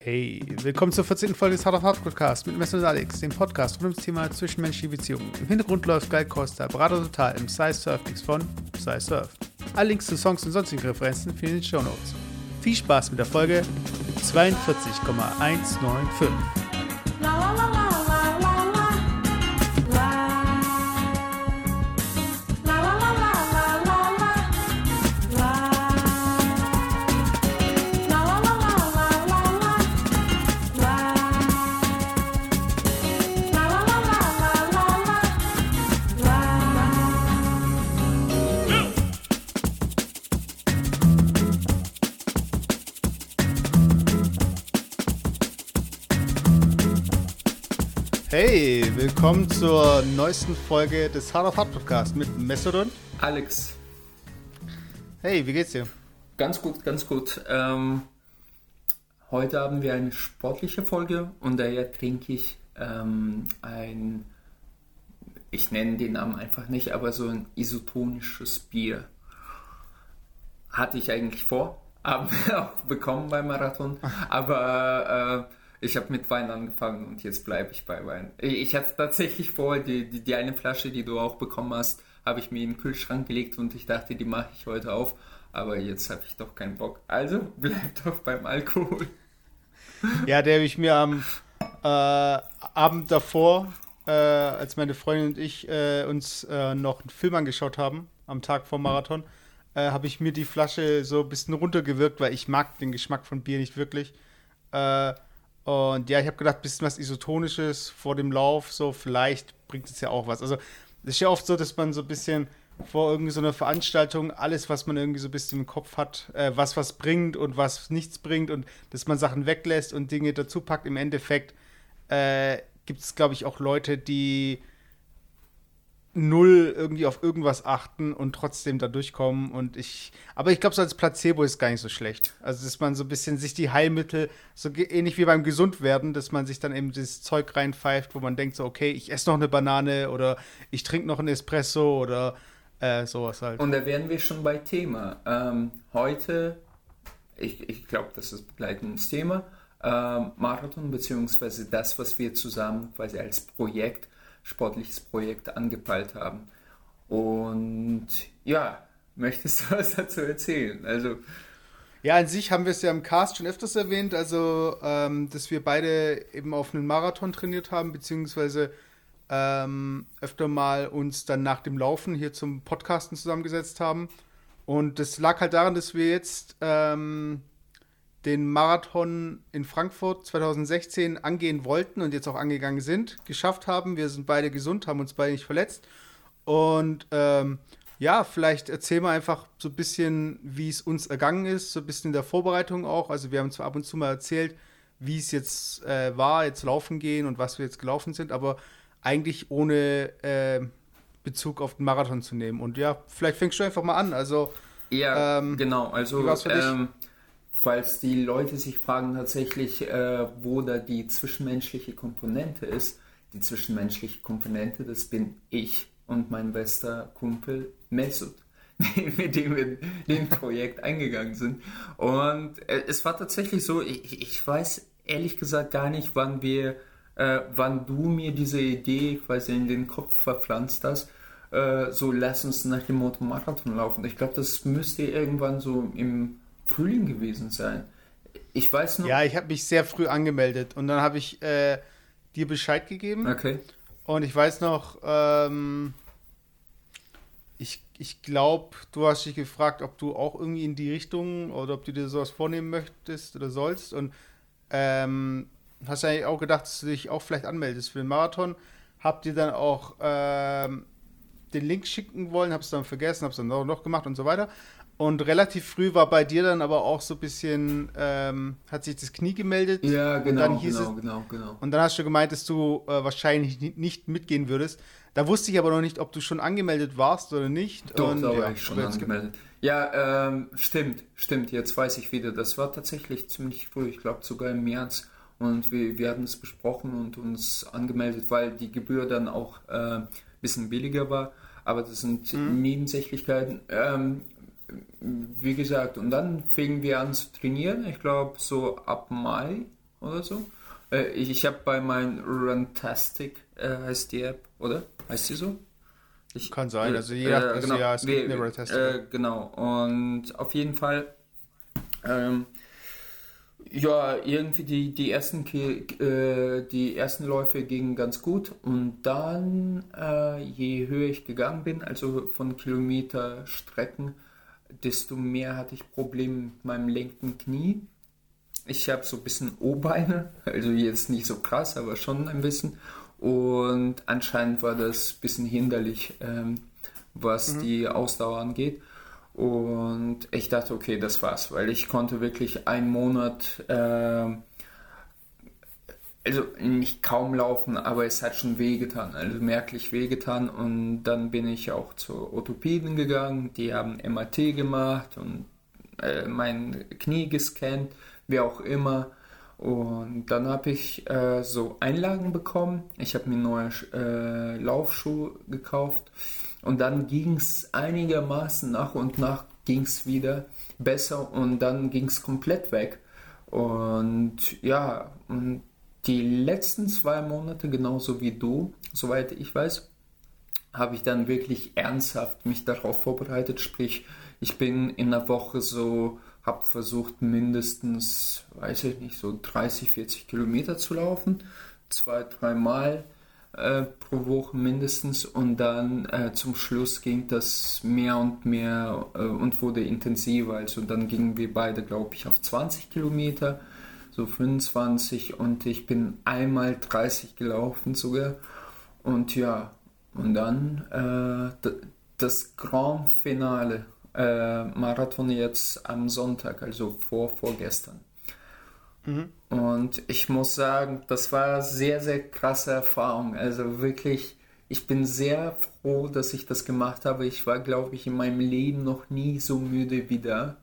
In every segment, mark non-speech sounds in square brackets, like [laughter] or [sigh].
Hey, willkommen zur 14. Folge des Hard of Hard Podcast mit Messer und Alex, dem Podcast rund ums Thema zwischenmenschliche Beziehungen. Im Hintergrund läuft Guy Costa, Berater total im Sci Surf Mix von Sci Surf. Alle Links zu Songs und sonstigen Referenzen finden in den Show Notes. Viel Spaß mit der Folge 42,195. Willkommen zur neuesten Folge des Hard of Hard Podcast mit Messeron. Alex, Hey, wie geht's dir? ganz gut, ganz gut. Ähm, heute haben wir eine sportliche Folge und daher trinke ich ähm, ein, ich nenne den Namen einfach nicht, aber so ein isotonisches Bier. Hatte ich eigentlich vor, [laughs] haben wir auch bekommen beim Marathon, aber äh, ich habe mit Wein angefangen und jetzt bleibe ich bei Wein. Ich ich hatte tatsächlich vor, die, die, die eine Flasche, die du auch bekommen hast, habe ich mir in den Kühlschrank gelegt und ich dachte, die mache ich heute auf. Aber jetzt habe ich doch keinen Bock. Also [laughs] bleib doch beim Alkohol. Ja, der habe ich mir am äh, Abend davor, äh, als meine Freundin und ich äh, uns äh, noch einen Film angeschaut haben, am Tag vor Marathon, äh, habe ich mir die Flasche so ein bisschen runtergewirkt, weil ich mag den Geschmack von Bier nicht wirklich. Äh, und ja, ich habe gedacht, ein bisschen was Isotonisches vor dem Lauf, so vielleicht bringt es ja auch was. Also es ist ja oft so, dass man so ein bisschen vor irgendwie so einer Veranstaltung alles, was man irgendwie so ein bisschen im Kopf hat, äh, was was bringt und was nichts bringt und dass man Sachen weglässt und Dinge dazu packt. Im Endeffekt äh, gibt es, glaube ich, auch Leute, die null irgendwie auf irgendwas achten und trotzdem da durchkommen. Und ich, aber ich glaube, so als Placebo ist gar nicht so schlecht. Also, dass man so ein bisschen sich die Heilmittel, so ähnlich wie beim Gesundwerden, dass man sich dann eben dieses Zeug reinpfeift, wo man denkt, so, okay, ich esse noch eine Banane oder ich trinke noch einen Espresso oder äh, sowas halt. Und da wären wir schon bei Thema. Ähm, heute, ich, ich glaube, das ist begleitendes Thema, ähm, Marathon, beziehungsweise das, was wir zusammen quasi als Projekt, sportliches Projekt angepeilt haben. Und ja, möchtest du [laughs] was dazu erzählen? Also, Ja, an sich haben wir es ja im Cast schon öfters erwähnt, also ähm, dass wir beide eben auf einen Marathon trainiert haben, beziehungsweise ähm, öfter mal uns dann nach dem Laufen hier zum Podcasten zusammengesetzt haben. Und das lag halt daran, dass wir jetzt ähm, den Marathon in Frankfurt 2016 angehen wollten und jetzt auch angegangen sind, geschafft haben. Wir sind beide gesund, haben uns beide nicht verletzt. Und ähm, ja, vielleicht erzählen wir einfach so ein bisschen, wie es uns ergangen ist, so ein bisschen in der Vorbereitung auch. Also wir haben zwar ab und zu mal erzählt, wie es jetzt äh, war, jetzt laufen gehen und was wir jetzt gelaufen sind, aber eigentlich ohne äh, Bezug auf den Marathon zu nehmen. Und ja, vielleicht fängst du einfach mal an. Also ja, Ähm, genau. Also, ähm, falls die Leute sich fragen tatsächlich, äh, wo da die zwischenmenschliche Komponente ist, die zwischenmenschliche Komponente, das bin ich und mein bester Kumpel Mesut, [laughs] mit dem wir den Projekt eingegangen sind. Und äh, es war tatsächlich so, ich, ich weiß ehrlich gesagt gar nicht, wann wir, äh, wann du mir diese Idee quasi in den Kopf verpflanzt hast, äh, so lass uns nach dem Motto Marathon laufen. Ich glaube, das müsste irgendwann so im Frühling gewesen sein. Ich weiß noch. ja, ich habe mich sehr früh angemeldet und dann habe ich äh, dir Bescheid gegeben. Okay. Und ich weiß noch, ähm, ich, ich glaube, du hast dich gefragt, ob du auch irgendwie in die Richtung oder ob du dir sowas vornehmen möchtest oder sollst. Und ähm, hast eigentlich auch gedacht, dass du dich auch vielleicht anmeldest für den Marathon. Habt ihr dann auch ähm, den Link schicken wollen, hab's dann vergessen, hab's dann auch noch gemacht und so weiter. Und relativ früh war bei dir dann aber auch so ein bisschen, ähm, hat sich das Knie gemeldet. Ja, Und genau, dann hieß genau, es, genau, genau. und dann hast du gemeint, dass du äh, wahrscheinlich ni- nicht mitgehen würdest. Da wusste ich aber noch nicht, ob du schon angemeldet warst oder nicht. Doch, und, da war ja, ich schon angemeldet. Ja, ähm, stimmt, stimmt, jetzt weiß ich wieder. Das war tatsächlich ziemlich früh, ich glaube sogar im März. Und wir, wir hatten es besprochen und uns angemeldet, weil die Gebühr dann auch äh, ein bisschen billiger war. Aber das sind Nebensächlichkeiten. Ähm, wie gesagt, und dann fingen wir an zu trainieren. Ich glaube, so ab Mai oder so. Äh, ich ich habe bei meinem Runtastic, äh, heißt die App, oder? Heißt sie so? Ich, Kann sein, also, je also genau, ja, es gibt eine Runtastic. Äh, genau, und auf jeden Fall ähm, ja, irgendwie die, die, ersten, äh, die ersten Läufe gingen ganz gut und dann, äh, je höher ich gegangen bin, also von Kilometerstrecken, desto mehr hatte ich Probleme mit meinem linken Knie. Ich habe so ein bisschen O-Beine, also jetzt nicht so krass, aber schon ein bisschen. Und anscheinend war das ein bisschen hinderlich, ähm, was mhm. die Ausdauer angeht. Und ich dachte, okay, das war's, weil ich konnte wirklich einen Monat, äh, also nicht kaum laufen, aber es hat schon wehgetan, also merklich wehgetan. Und dann bin ich auch zur Orthopäden gegangen, die haben MRT gemacht und äh, mein Knie gescannt, wie auch immer. Und dann habe ich äh, so Einlagen bekommen. Ich habe mir neue äh, Laufschuhe gekauft und dann ging es einigermaßen nach und nach ging es wieder besser und dann ging es komplett weg. Und ja, und die letzten zwei Monate, genauso wie du, soweit ich weiß, habe ich dann wirklich ernsthaft mich darauf vorbereitet. Sprich, ich bin in der Woche so, habe versucht mindestens, weiß ich nicht, so 30, 40 Kilometer zu laufen. Zwei, dreimal äh, pro Woche mindestens und dann äh, zum Schluss ging das mehr und mehr äh, und wurde intensiver. Also dann gingen wir beide, glaube ich, auf 20 Kilometer, so 25 und ich bin einmal 30 gelaufen sogar. Und ja, und dann äh, das Grand Finale äh, Marathon jetzt am Sonntag, also vor vorgestern. Mhm. Und ich muss sagen, das war sehr, sehr krasse Erfahrung. Also wirklich, ich bin sehr froh, dass ich das gemacht habe. Ich war, glaube ich, in meinem Leben noch nie so müde wie da.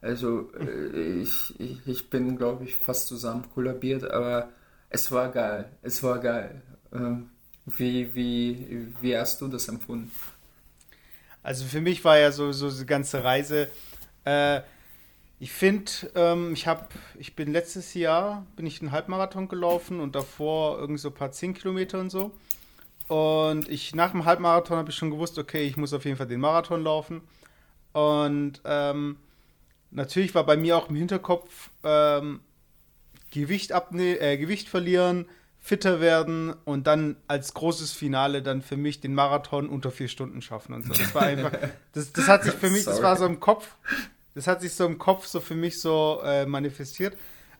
Also äh, ich, ich, bin, glaube ich, fast zusammen kollabiert, aber es war geil. Es war geil. Ähm, wie, wie, wie hast du das empfunden? Also für mich war ja so, so die ganze Reise äh, ich finde, ähm, ich habe, ich bin letztes Jahr, bin ich einen Halbmarathon gelaufen und davor irgendwie so ein paar 10 Kilometer und so. Und ich, nach dem Halbmarathon habe ich schon gewusst, okay, ich muss auf jeden Fall den Marathon laufen. Und ähm, natürlich war bei mir auch im Hinterkopf ähm, Gewicht, abne äh, Gewicht verlieren, fitter werden und dann als großes Finale dann für mich den Marathon unter vier Stunden schaffen und so. Das war einfach, [laughs] das, das hat sich für mich, Sorry. das war so im Kopf, das hat sich so im Kopf so für mich so äh, manifestiert.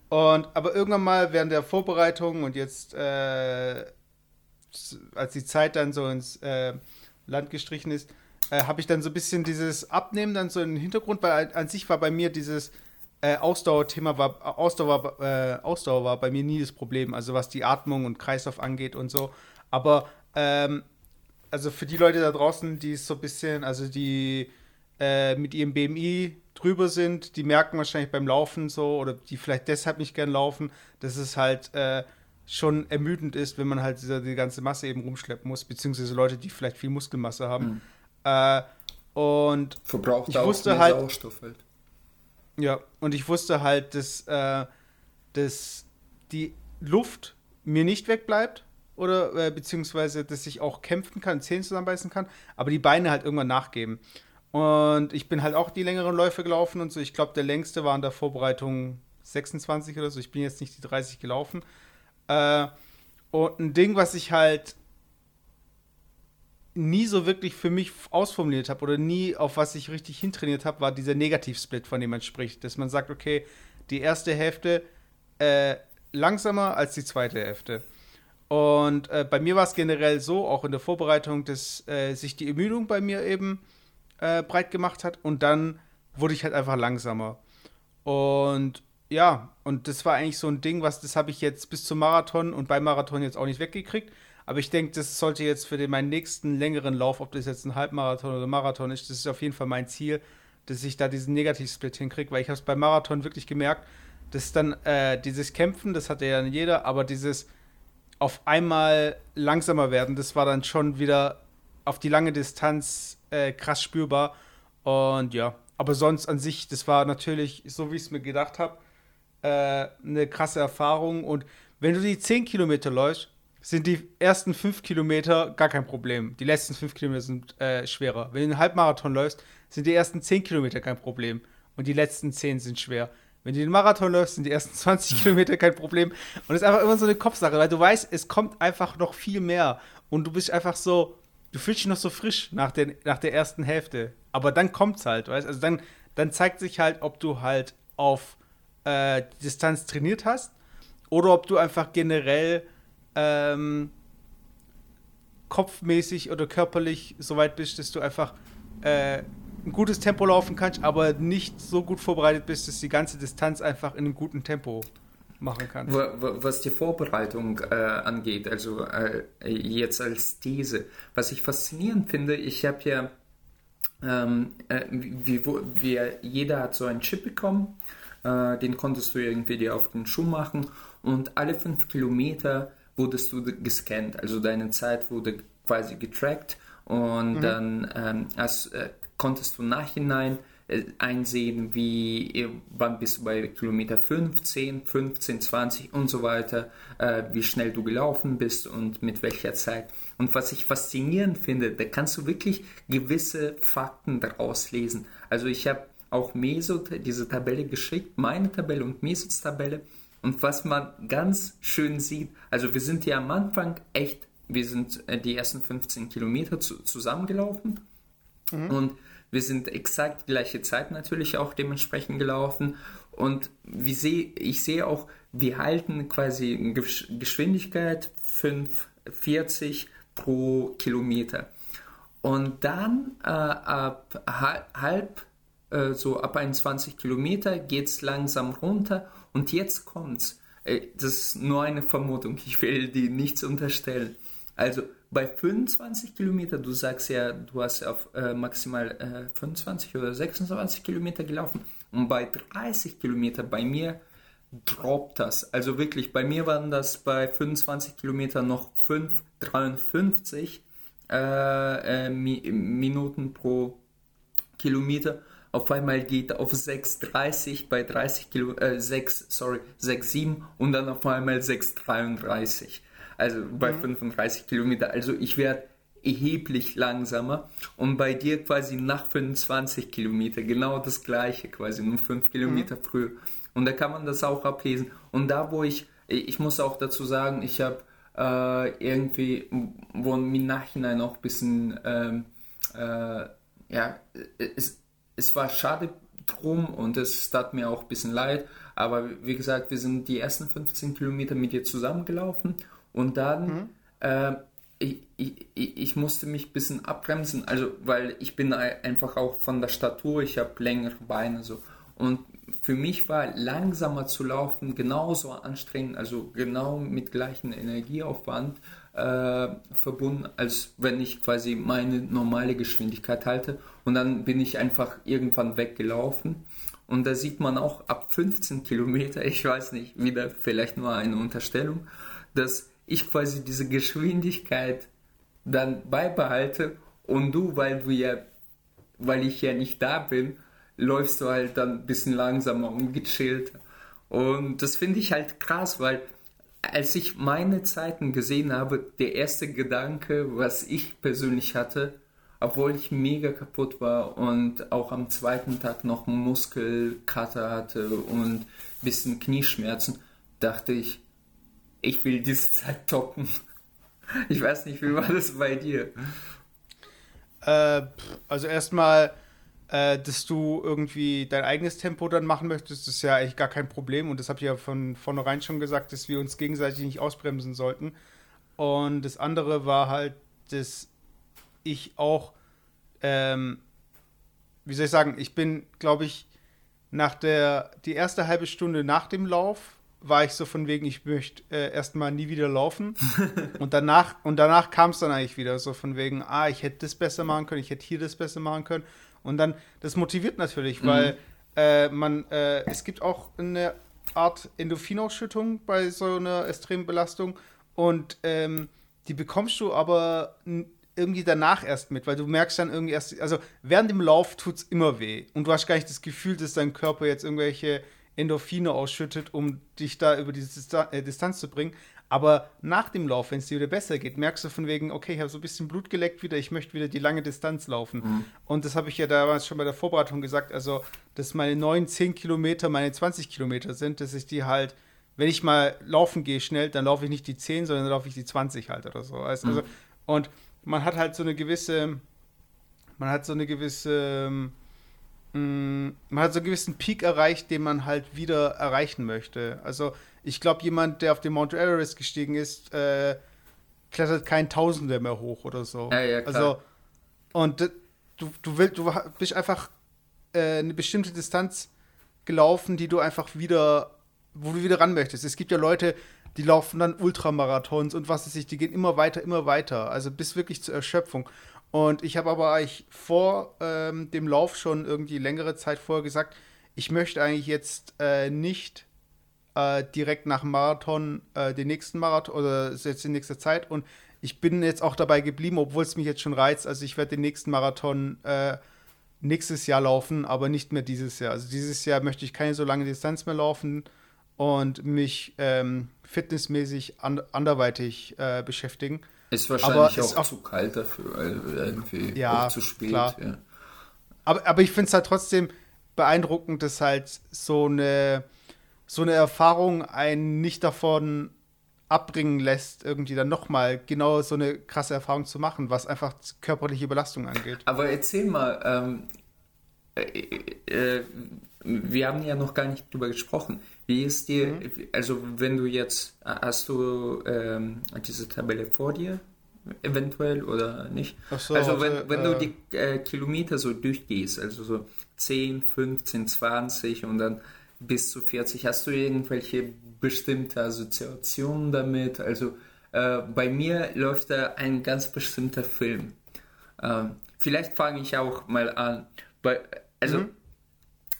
Und aber irgendwann mal während der Vorbereitung und jetzt, äh, als die Zeit dann so ins äh, Land gestrichen ist, äh, habe ich dann so ein bisschen dieses Abnehmen dann so im Hintergrund, weil an sich war bei mir dieses äh, Ausdauerthema war Ausdauer, äh, Ausdauer war bei mir nie das Problem, also was die Atmung und Kreislauf angeht und so. Aber ähm, also für die Leute da draußen, die so ein bisschen, also die äh, mit ihrem BMI drüber sind, die merken wahrscheinlich beim Laufen so oder die vielleicht deshalb nicht gern laufen, dass es halt äh, schon ermüdend ist, wenn man halt diese, die ganze Masse eben rumschleppen muss, beziehungsweise Leute, die vielleicht viel Muskelmasse haben. Mhm. Äh, und verbraucht ich auch wusste halt, Sauerstoff halt. Ja, und ich wusste halt, dass, äh, dass die Luft mir nicht wegbleibt oder äh, beziehungsweise dass ich auch kämpfen kann, Zähne zusammenbeißen kann, aber die Beine halt irgendwann nachgeben. Und ich bin halt auch die längeren Läufe gelaufen und so. Ich glaube, der längste war in der Vorbereitung 26 oder so. Ich bin jetzt nicht die 30 gelaufen. Äh, und ein Ding, was ich halt nie so wirklich für mich ausformuliert habe oder nie auf was ich richtig hintrainiert habe, war dieser Negativsplit, von dem man spricht. Dass man sagt, okay, die erste Hälfte äh, langsamer als die zweite Hälfte. Und äh, bei mir war es generell so, auch in der Vorbereitung, dass äh, sich die Ermüdung bei mir eben äh, breit gemacht hat und dann wurde ich halt einfach langsamer. Und ja, und das war eigentlich so ein Ding, was das habe ich jetzt bis zum Marathon und beim Marathon jetzt auch nicht weggekriegt. Aber ich denke, das sollte jetzt für den, meinen nächsten längeren Lauf, ob das jetzt ein Halbmarathon oder Marathon ist, das ist auf jeden Fall mein Ziel, dass ich da diesen Negativsplit hinkriege, weil ich habe es beim Marathon wirklich gemerkt, dass dann äh, dieses Kämpfen, das hatte ja jeder, aber dieses auf einmal langsamer werden, das war dann schon wieder auf die lange Distanz äh, krass spürbar. Und ja, aber sonst an sich, das war natürlich so, wie ich es mir gedacht habe. äh, eine krasse Erfahrung. Und wenn du die 10 Kilometer läufst, sind die ersten 5 Kilometer gar kein Problem. Die letzten 5 Kilometer sind äh, schwerer. Wenn du einen Halbmarathon läufst, sind die ersten 10 Kilometer kein Problem. Und die letzten 10 sind schwer. Wenn du den Marathon läufst, sind die ersten [laughs] 20 Kilometer kein Problem. Und es ist einfach immer so eine Kopfsache, weil du weißt, es kommt einfach noch viel mehr. Und du bist einfach so, du fühlst dich noch so frisch nach, den, nach der ersten Hälfte. Aber dann kommt es halt, weißt Also dann, dann zeigt sich halt, ob du halt auf äh, Distanz trainiert hast oder ob du einfach generell ähm, kopfmäßig oder körperlich so weit bist, dass du einfach äh, ein gutes Tempo laufen kannst, aber nicht so gut vorbereitet bist, dass die ganze Distanz einfach in einem guten Tempo machen kannst. Was die Vorbereitung äh, angeht, also äh, jetzt als These, was ich faszinierend finde, ich habe ja, ähm, äh, wie, wie, jeder hat so einen Chip bekommen, äh, den konntest du irgendwie dir auf den Schuh machen und alle fünf Kilometer wurdest du gescannt, also deine Zeit wurde quasi getrackt und mhm. dann ähm, als, äh, konntest du nachhinein äh, einsehen, wie äh, wann bist du bei Kilometer 15, 15, 20 und so weiter, äh, wie schnell du gelaufen bist und mit welcher Zeit. Und was ich faszinierend finde, da kannst du wirklich gewisse Fakten daraus lesen. Also ich habe auch Meso diese Tabelle geschickt, meine Tabelle und Mesos Tabelle. Und was man ganz schön sieht, also wir sind ja am Anfang echt, wir sind die ersten 15 Kilometer zu, zusammengelaufen. Mhm. Und wir sind exakt die gleiche Zeit natürlich auch dementsprechend gelaufen. Und wie seh, ich sehe auch, wir halten quasi Geschwindigkeit 5,40 pro Kilometer. Und dann äh, ab halb, äh, so ab 21 Kilometer geht es langsam runter. Und jetzt kommt's. Äh, das ist nur eine Vermutung. Ich will die nichts unterstellen. Also bei 25 Kilometer, du sagst ja, du hast auf äh, maximal äh, 25 oder 26 Kilometer gelaufen und bei 30 Kilometer bei mir droppt das. Also wirklich, bei mir waren das bei 25 Kilometer noch 5,53 äh, äh, Mi Minuten pro Kilometer. Auf einmal geht auf 6,30 bei 30 Kilo, äh, 6, sorry, 6,7 und dann auf einmal 6,33 also bei mhm. 35 Kilometer. Also ich werde erheblich langsamer und bei dir quasi nach 25 Kilometer genau das gleiche, quasi nur 5 Kilometer mhm. früher. Und da kann man das auch ablesen. Und da, wo ich, ich muss auch dazu sagen, ich habe äh, irgendwie, wo im Nachhinein auch ein bisschen, ähm, äh, ja, es, es war schade drum und es tat mir auch ein bisschen leid. Aber wie gesagt, wir sind die ersten 15 Kilometer mit dir zusammengelaufen und dann, mhm. äh, ich, ich, ich, musste mich ein bisschen abbremsen, also weil ich bin einfach auch von der Statur, ich habe längere Beine so. Und für mich war langsamer zu laufen genauso anstrengend, also genau mit gleichem Energieaufwand äh, verbunden, als wenn ich quasi meine normale Geschwindigkeit halte. Und dann bin ich einfach irgendwann weggelaufen. Und da sieht man auch ab 15 Kilometer, ich weiß nicht, wieder vielleicht nur eine Unterstellung, dass ich quasi diese Geschwindigkeit dann beibehalte und du, weil du ja, weil ich ja nicht da bin, läufst du halt dann ein bisschen langsamer und gechillter. Und das finde ich halt krass, weil als ich meine Zeiten gesehen habe, der erste Gedanke, was ich persönlich hatte, obwohl ich mega kaputt war und auch am zweiten Tag noch Muskelkater hatte und ein bisschen Knieschmerzen, dachte ich, ich will diese Zeit toppen. Ich weiß nicht, wie war das bei dir? Äh, also erstmal, äh, dass du irgendwie dein eigenes Tempo dann machen möchtest, ist ja eigentlich gar kein Problem. Und das habe ich ja von vornherein schon gesagt, dass wir uns gegenseitig nicht ausbremsen sollten. Und das andere war halt, dass ich auch, ähm, wie soll ich sagen, ich bin, glaube ich, nach der, die erste halbe Stunde nach dem Lauf war ich so von wegen, ich möchte äh, erstmal nie wieder laufen. [laughs] und danach, und danach kam es dann eigentlich wieder so von wegen, ah, ich hätte das besser machen können, ich hätte hier das besser machen können. Und dann, das motiviert natürlich, mhm. weil äh, man, äh, es gibt auch eine Art Endorphinausschüttung bei so einer extremen Belastung. Und ähm, die bekommst du aber irgendwie danach erst mit, weil du merkst dann irgendwie erst, also während dem Lauf tut es immer weh. Und du hast gar nicht das Gefühl, dass dein Körper jetzt irgendwelche Endorphine ausschüttet, um dich da über diese äh, Distanz zu bringen. Aber nach dem Lauf, wenn es dir wieder besser geht, merkst du von wegen, okay, ich habe so ein bisschen Blut geleckt wieder, ich möchte wieder die lange Distanz laufen. Mhm. Und das habe ich ja damals schon bei der Vorbereitung gesagt, also, dass meine 9, 10 Kilometer meine 20 Kilometer sind, dass ich die halt, wenn ich mal laufen gehe schnell, dann laufe ich nicht die 10, sondern dann laufe ich die 20 halt oder so. Also, mhm. und man hat halt so eine gewisse, man hat so eine gewisse, mm, man hat so einen gewissen Peak erreicht, den man halt wieder erreichen möchte. Also ich glaube, jemand, der auf den Mount Everest gestiegen ist, äh, klettert kein Tausender mehr hoch oder so. Ja, ja, klar. Also, und du, du, willst, du bist einfach äh, eine bestimmte Distanz gelaufen, die du einfach wieder, wo du wieder ran möchtest. Es gibt ja Leute, die laufen dann Ultramarathons und was weiß ich, die gehen immer weiter, immer weiter, also bis wirklich zur Erschöpfung. Und ich habe aber eigentlich vor ähm, dem Lauf schon irgendwie längere Zeit vorher gesagt, ich möchte eigentlich jetzt äh, nicht äh, direkt nach dem Marathon äh, den nächsten Marathon oder jetzt in nächster Zeit. Und ich bin jetzt auch dabei geblieben, obwohl es mich jetzt schon reizt. Also ich werde den nächsten Marathon äh, nächstes Jahr laufen, aber nicht mehr dieses Jahr. Also dieses Jahr möchte ich keine so lange Distanz mehr laufen und mich ähm, fitnessmäßig an anderweitig äh, beschäftigen. Ist wahrscheinlich auch, auch, zu kalt dafür, also irgendwie ja, zu spät. Ja. Aber, aber ich finde es halt trotzdem beeindruckend, dass halt so eine so eine Erfahrung einen nicht davon abbringen lässt, irgendwie dann nochmal genau so eine krasse Erfahrung zu machen, was einfach körperliche Belastung angeht. Aber erzähl mal, ähm, äh, äh, wir haben ja noch gar nicht drüber gesprochen. Wie ist dir, mhm. also wenn du jetzt, hast du ähm, diese Tabelle vor dir, eventuell oder nicht? So, also wenn, also, wenn äh, du die äh, Kilometer so durchgehst, also so 10, 15, 20 und dann bis zu 40. Hast du irgendwelche bestimmte Assoziationen damit? Also äh, bei mir läuft da ein ganz bestimmter Film. Ähm, vielleicht fange ich auch mal an. Bei, also mhm.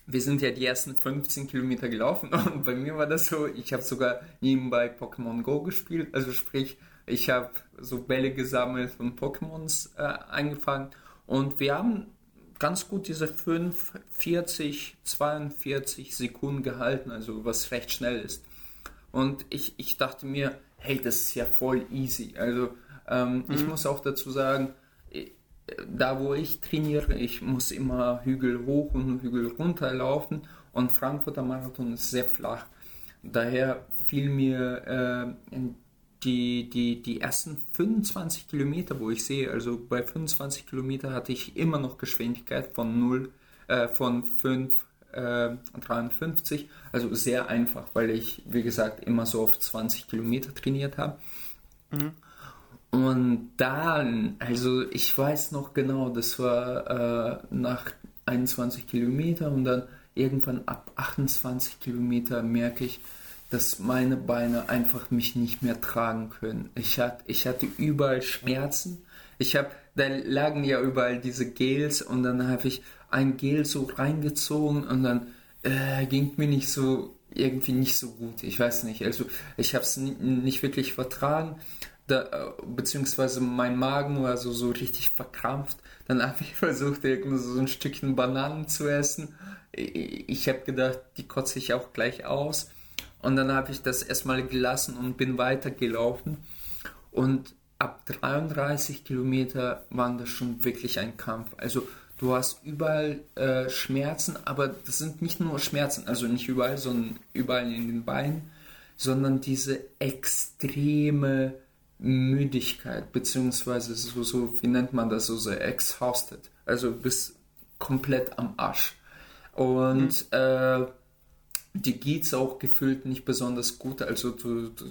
wir sind ja die ersten 15 Kilometer gelaufen [laughs] und bei mir war das so, ich habe sogar nebenbei Pokémon Go gespielt. Also sprich, ich habe so Bälle gesammelt und Pokémons äh, eingefangen und wir haben ganz gut diese 5, 40, 42 Sekunden gehalten, also was recht schnell ist. Und ich, ich dachte mir, hey, das ist ja voll easy. Also ähm, mhm. ich muss auch dazu sagen, äh, da wo ich trainiere, ich muss immer Hügel hoch und Hügel runter laufen und Frankfurter Marathon ist sehr flach. Daher fiel mir äh, die, die, die ersten 25 Kilometer, wo ich sehe, also bei 25 Kilometer hatte ich immer noch Geschwindigkeit von 0, äh, von 5, äh, 53, also sehr einfach, weil ich, wie gesagt, immer so auf 20 Kilometer trainiert habe. Mhm. Und dann, also ich weiß noch genau, das war äh, nach 21 Kilometer und dann irgendwann ab 28 Kilometer merke ich, dass meine Beine einfach mich nicht mehr tragen können. Ich hatte, ich hatte überall Schmerzen. Ich habe, da lagen ja überall diese Gels und dann habe ich ein Gel so reingezogen und dann äh, ging mir nicht so irgendwie nicht so gut. Ich weiß nicht. Also ich habe es nicht wirklich vertragen. Da, äh, beziehungsweise mein Magen war so, so richtig verkrampft. Dann habe ich [laughs] versucht, so ein Stückchen Bananen zu essen. Ich habe gedacht, die kotze ich auch gleich aus. Und dann habe ich das erstmal gelassen und bin weitergelaufen. Und ab 33 Kilometer war das schon wirklich ein Kampf. Also du hast überall äh, Schmerzen, aber das sind nicht nur Schmerzen, also nicht überall, sondern überall in den Beinen, sondern diese extreme Müdigkeit, beziehungsweise so, so wie nennt man das, so, so exhausted, also bis komplett am Arsch. Und mhm. äh, die geht's auch gefühlt nicht besonders gut. Also du, du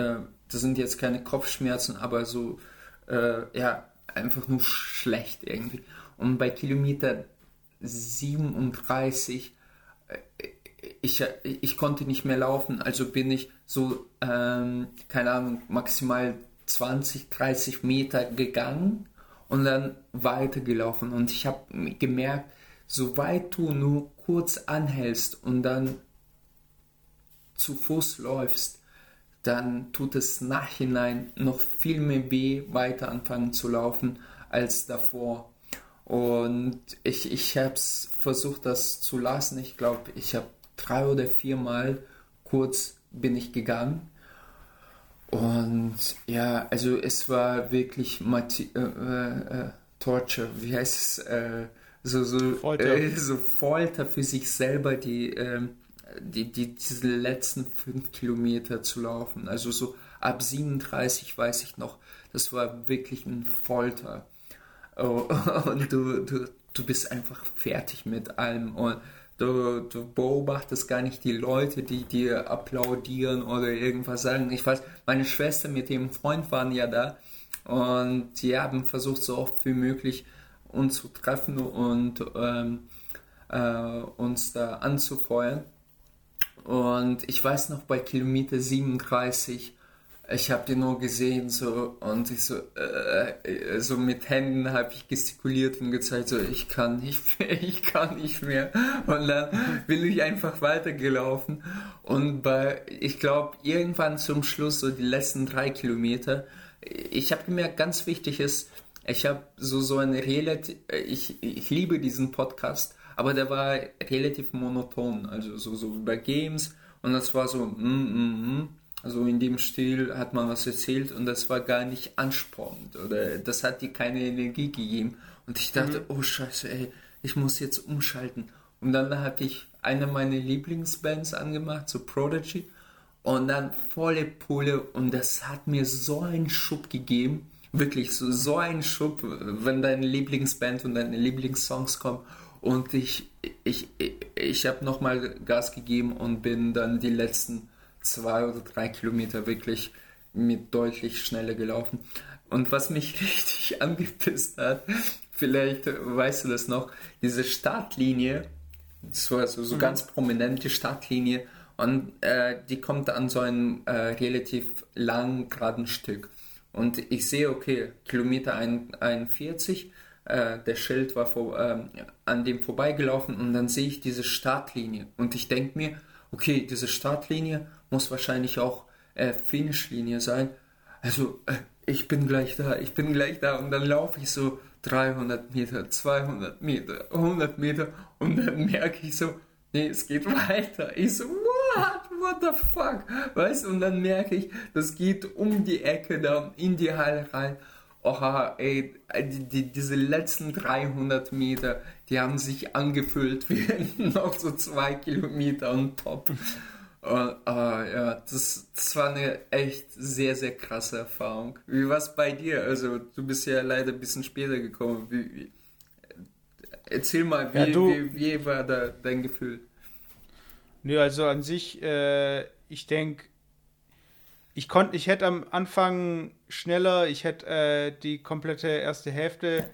äh, das sind jetzt keine Kopfschmerzen, aber so äh, ja einfach nur schlecht irgendwie. Und bei Kilometer 37 äh, ich, ich konnte nicht mehr laufen, also bin ich so, ähm, keine Ahnung, maximal 20, 30 Meter gegangen und dann weitergelaufen. Und ich habe gemerkt, soweit du nur kurz anhältst und dann zu Fuß läufst, dann tut es nachhinein noch viel mehr weh, weiter anfangen zu laufen als davor. Und ich, ich habe es versucht, das zu lassen. Ich glaube, ich habe drei oder viermal kurz bin ich gegangen. Und ja, also es war wirklich Mati äh, äh, Torture, wie heißt es? Äh, so, so, Folter. Äh, so Folter für sich selber, die, ähm, die, die, diese letzten fünf Kilometer zu laufen. Also so ab 37 weiß ich noch, das war wirklich ein Folter. Oh, [laughs] und du, du, du bist einfach fertig mit allem. Und du, du beobachtest gar nicht die Leute, die dir applaudieren oder irgendwas sagen. Ich weiß, meine Schwester mit ihrem Freund waren ja da und die haben versucht, so oft wie möglich uns zu treffen und ähm, äh, uns da anzufeuern. Und ich weiß noch, bei Kilometer 37 ich habe die nur gesehen so und ich so äh, so mit Händen habe ich gestikuliert und gezeigt so ich kann nicht [laughs] mehr, ich kann nicht mehr. Und dann bin ich einfach weitergelaufen. Und bei ich glaube irgendwann zum Schluss so die letzten drei Kilometer ich habe gemerkt ganz wichtig ist ich habe so so eine relativ ich, ich liebe diesen Podcast aber der war relativ monoton also so so bei Games und das war so mm, mm, mm also in dem Stil hat man was erzählt und das war gar nicht anspornend oder das hat dir keine Energie gegeben. Und ich dachte, mhm. oh scheiße, ey, ich muss jetzt umschalten. Und dann habe ich eine meiner Lieblingsbands angemacht, so Prodigy. Und dann volle Pulle und das hat mir so einen Schub gegeben. Wirklich so, so einen Schub, wenn deine Lieblingsband und deine Lieblingssongs kommen. Und ich, ich, ich, habe nochmal Gas gegeben und bin dann die letzten zwei oder drei Kilometer wirklich mit deutlich schneller gelaufen. Und was mich [laughs] richtig angepisst hat, vielleicht weißt du das noch, diese Startlinie, so, also so mhm. ganz prominente Startlinie, und äh, die kommt an so einem äh, relativ langen, geraden Stück. Und ich sehe, okay, Kilometer 41, äh, der Schild war vor, ähm, an dem vorbeigelaufen und dann sehe ich diese Startlinie. Und ich denke mir, okay, diese Startlinie muss wahrscheinlich auch äh, Finishlinie sein. Also, äh, ich bin gleich da, ich bin gleich da und dann laufe ich so 300 Meter, 200 Meter, 100 Meter und dann merke ich so, nee, es geht [laughs] weiter. Ich so, what, what the fuck? Weißt du, und dann merke ich, das geht um die Ecke da in die Halle rein. Oha, ey, die, die, diese letzten 300 Meter, die haben sich angefüllt wie [laughs] noch so zwei Kilometer und top. Und, oh, ja, das, das war eine echt sehr, sehr krasse Erfahrung. Wie war es bei dir? Also, du bist ja leider ein bisschen später gekommen. Wie, wie, erzähl mal, wie, ja, wie, wie, war da dein Gefühl? Nö, also an sich, äh, ich denke, ich konnte, ich hätte am Anfang schneller, ich hätte äh, die komplette erste Hälfte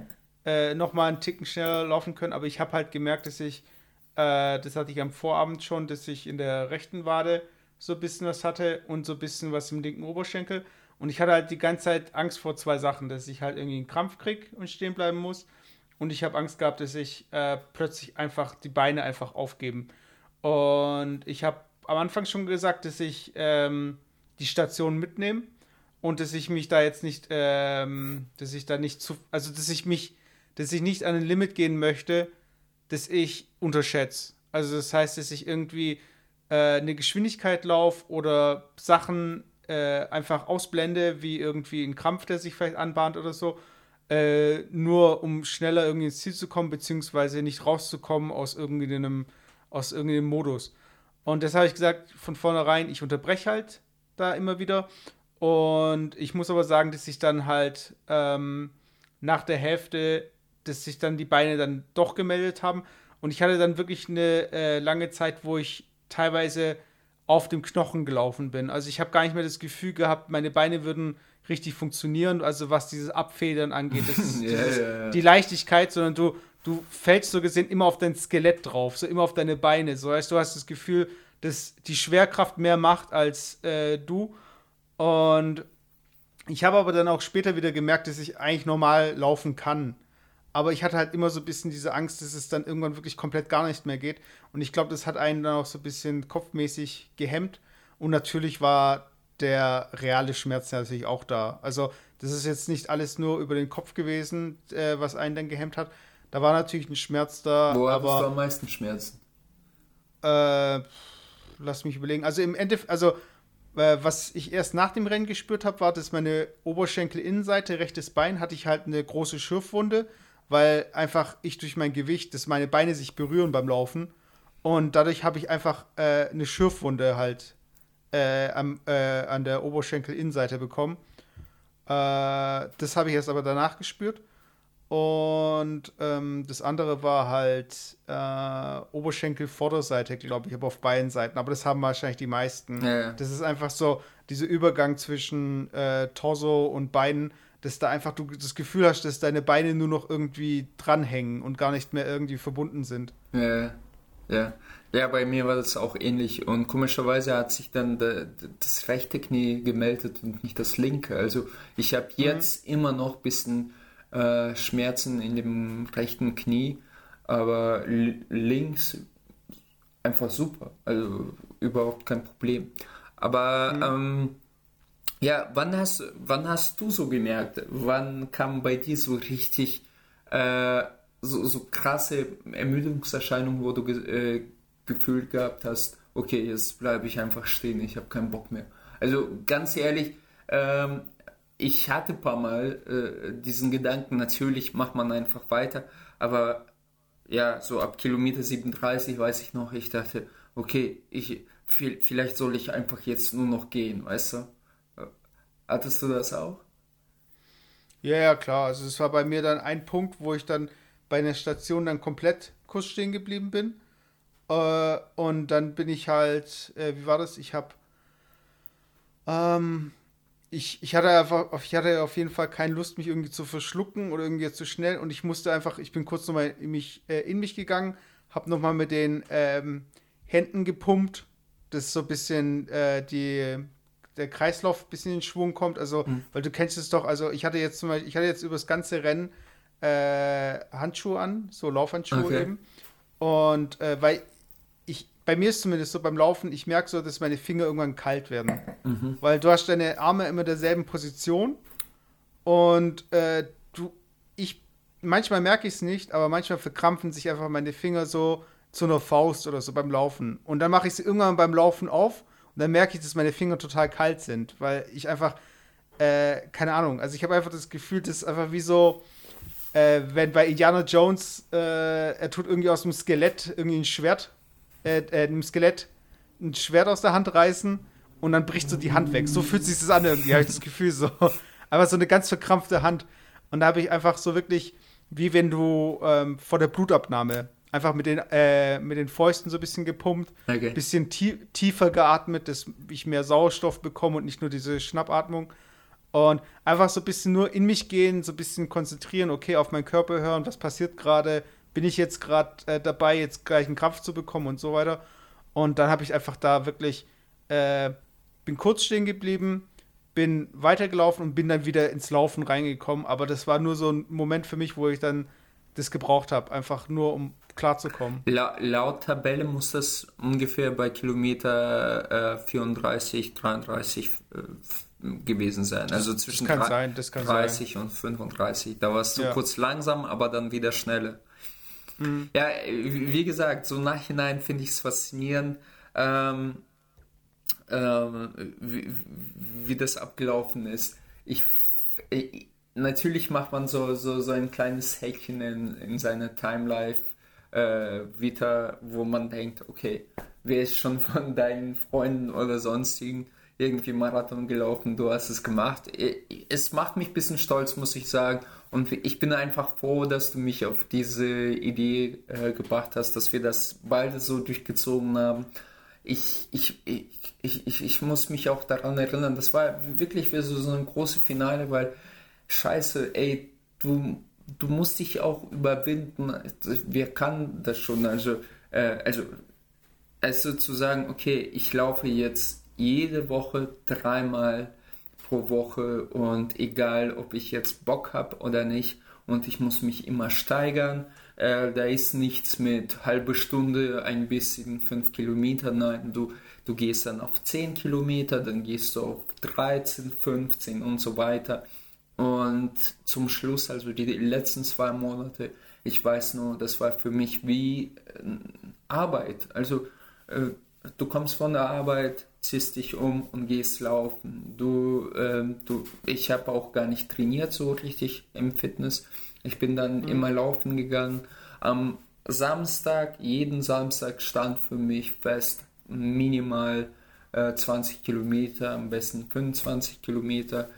äh, nochmal einen Ticken schneller laufen können, aber ich habe halt gemerkt, dass ich äh, das hatte ich am Vorabend schon, dass ich in der rechten Wade so ein bisschen was hatte und so ein bisschen was im linken Oberschenkel. Und ich hatte halt die ganze Zeit Angst vor zwei Sachen, dass ich halt irgendwie einen Krampf kriege und stehen bleiben muss. Und ich habe Angst gehabt, dass ich äh, plötzlich einfach die Beine einfach aufgeben. Und ich habe am Anfang schon gesagt, dass ich ähm, die Station mitnehme und dass ich mich da jetzt nicht, ähm, dass ich da nicht zu, also dass ich mich, dass ich nicht an ein Limit gehen möchte, das ich unterschätze. Also das heißt, dass ich irgendwie äh, eine Geschwindigkeit laufe oder Sachen äh, einfach ausblende, wie irgendwie ein Krampf, der sich vielleicht anbahnt oder so, äh, nur um schneller irgendwie ins Ziel zu kommen, beziehungsweise nicht rauszukommen aus irgendeinem, aus irgendeinem Modus. Und das habe ich gesagt von vornherein, ich unterbreche halt da immer wieder. Und ich muss aber sagen, dass ich dann halt ähm, nach der Hälfte dass sich dann die Beine dann doch gemeldet haben. Und ich hatte dann wirklich eine äh, lange Zeit, wo ich teilweise auf dem Knochen gelaufen bin. Also ich habe gar nicht mehr das Gefühl gehabt, meine Beine würden richtig funktionieren, also was dieses Abfedern angeht, das [laughs] ist ja, dieses, ja, ja. die Leichtigkeit, sondern du, du fällst so gesehen immer auf dein Skelett drauf, so immer auf deine Beine. So heißt, du hast das Gefühl, dass die Schwerkraft mehr macht als äh, du. Und ich habe aber dann auch später wieder gemerkt, dass ich eigentlich normal laufen kann. Aber ich hatte halt immer so ein bisschen diese Angst, dass es dann irgendwann wirklich komplett gar nicht mehr geht. Und ich glaube, das hat einen dann auch so ein bisschen kopfmäßig gehemmt. Und natürlich war der reale Schmerz natürlich auch da. Also, das ist jetzt nicht alles nur über den Kopf gewesen, äh, was einen dann gehemmt hat. Da war natürlich ein Schmerz da. Wo aber du am meisten Schmerzen? Äh, lass mich überlegen. Also im Endeffekt, also äh, was ich erst nach dem Rennen gespürt habe, war, dass meine Oberschenkelinnenseite, rechtes Bein, hatte ich halt eine große Schürfwunde, weil einfach ich durch mein Gewicht, dass meine Beine sich berühren beim Laufen. Und dadurch habe ich einfach äh, eine Schürfwunde halt äh, am, äh, an der Oberschenkelinnenseite bekommen. Äh, das habe ich erst aber danach gespürt. Und ähm, das andere war halt äh, Oberschenkel-Vorderseite, glaube ich, aber auf beiden Seiten. Aber das haben wahrscheinlich die meisten. Ja, ja. Das ist einfach so dieser Übergang zwischen äh, Torso und Beinen, dass da einfach du das Gefühl hast, dass deine Beine nur noch irgendwie dranhängen und gar nicht mehr irgendwie verbunden sind. Ja, ja. Ja, bei mir war das auch ähnlich. Und komischerweise hat sich dann de, de, das rechte Knie gemeldet und nicht das linke. Also ich habe jetzt mhm. immer noch ein bisschen äh, Schmerzen in dem rechten Knie, aber links einfach super, also überhaupt kein Problem. Aber mhm. ähm, ja, wann hast, wann hast du so gemerkt, wann kam bei dir so richtig äh, so, so krasse Ermüdungserscheinungen, wo du ge äh, gefühlt gehabt hast, okay, jetzt bleibe ich einfach stehen, ich habe keinen Bock mehr. Also ganz ehrlich, ähm, ich hatte ein paar Mal äh, diesen Gedanken, natürlich macht man einfach weiter, aber ja, so ab Kilometer 37 weiß ich noch, ich dachte, okay, ich, vielleicht soll ich einfach jetzt nur noch gehen, weißt du? Hattest du das auch? Ja, ja, klar. Also es war bei mir dann ein Punkt, wo ich dann bei einer Station dann komplett kurz stehen geblieben bin. Äh, und dann bin ich halt, äh, wie war das? Ich habe ähm, ich, ich hatte einfach, ich hatte auf jeden Fall keine Lust, mich irgendwie zu verschlucken oder irgendwie zu schnell und ich musste einfach, ich bin kurz nochmal in mich, äh, in mich gegangen, habe nochmal mit den ähm, Händen gepumpt, dass so ein bisschen äh, die, der Kreislauf ein bisschen in Schwung kommt. Also, mhm. weil du kennst es doch, also ich hatte jetzt zum Beispiel, ich hatte jetzt über das ganze Rennen äh, Handschuhe an, so Laufhandschuhe okay. eben. Und äh, weil bei mir ist zumindest so beim Laufen, ich merke so, dass meine Finger irgendwann kalt werden. Mhm. Weil du hast deine Arme immer derselben Position und äh, du, ich, manchmal merke ich es nicht, aber manchmal verkrampfen sich einfach meine Finger so zu einer Faust oder so beim Laufen. Und dann mache ich sie irgendwann beim Laufen auf und dann merke ich, dass meine Finger total kalt sind, weil ich einfach, äh, keine Ahnung, also ich habe einfach das Gefühl, das ist einfach wie so, äh, wenn bei Indiana Jones, äh, er tut irgendwie aus dem Skelett irgendwie ein Schwert äh, äh, einem Skelett ein Schwert aus der Hand reißen und dann bricht so die Hand weg. So fühlt sich das an irgendwie, habe ich das Gefühl so. [laughs] Einfach so eine ganz verkrampfte Hand. Und da habe ich einfach so wirklich, wie wenn du ähm, vor der Blutabnahme einfach mit den, äh, mit den Fäusten so ein bisschen gepumpt, okay. bisschen tie tiefer geatmet, dass ich mehr Sauerstoff bekomme und nicht nur diese Schnappatmung. Und einfach so ein bisschen nur in mich gehen, so ein bisschen konzentrieren, okay, auf meinen Körper hören, was passiert gerade, bin ich jetzt gerade äh, dabei, jetzt gleich einen Krampf zu bekommen und so weiter. Und dann habe ich einfach da wirklich, äh, bin kurz stehen geblieben, bin weitergelaufen und bin dann wieder ins Laufen reingekommen. Aber das war nur so ein Moment für mich, wo ich dann das gebraucht habe, einfach nur um klarzukommen. La laut Tabelle muss das ungefähr bei Kilometer äh, 34, 33 äh, gewesen sein. Also zwischen das kann sein, das kann 30 sein. und 35. Da war es so ja. kurz langsam, aber dann wieder schneller. Mhm. Ja, wie gesagt, so nachhinein finde ich es faszinierend, ähm, ähm, wie, wie, das abgelaufen ist. Ich, ich, natürlich macht man so, so, so ein kleines Häkchen in, in seiner Timelife äh, Vita, wo man denkt, okay, wer ist schon von deinen Freunden oder sonstigen irgendwie Marathon gelaufen, du hast es gemacht. Es macht mich ein bisschen stolz, muss ich sagen. Und ich bin einfach froh, dass du mich auf diese Idee äh, gebracht hast, dass wir das beide so durchgezogen haben. Ich, ich, ich, ich, ich, muss mich auch daran erinnern, das war wirklich so, so ein großes Finale, weil scheiße, ey, du, du musst dich auch überwinden. Wer kann das schon? Also, äh, also, also zu sagen, okay, ich laufe jetzt jede Woche dreimal pro Woche und egal, ob ich jetzt Bock habe oder nicht und ich muss mich immer steigern. Äh, da ist nichts mit halbe Stunde, ein bisschen fünf Kilometer. Nein, du, du gehst dann auf 10 Kilometer, dann gehst du auf 13, 15 und so weiter. Und zum Schluss, also die, die letzten zwei Monate, ich weiß nur, das war für mich wie äh, Arbeit. Also äh, du kommst von der Arbeit, ziehst dich um und gehst laufen. Du, ähm, du, ich habe auch gar nicht trainiert so richtig im Fitness. Ich bin dann mhm. immer laufen gegangen. Am Samstag, jeden Samstag stand für mich fest minimal äh, 20 Kilometer, am besten 25 Kilometer.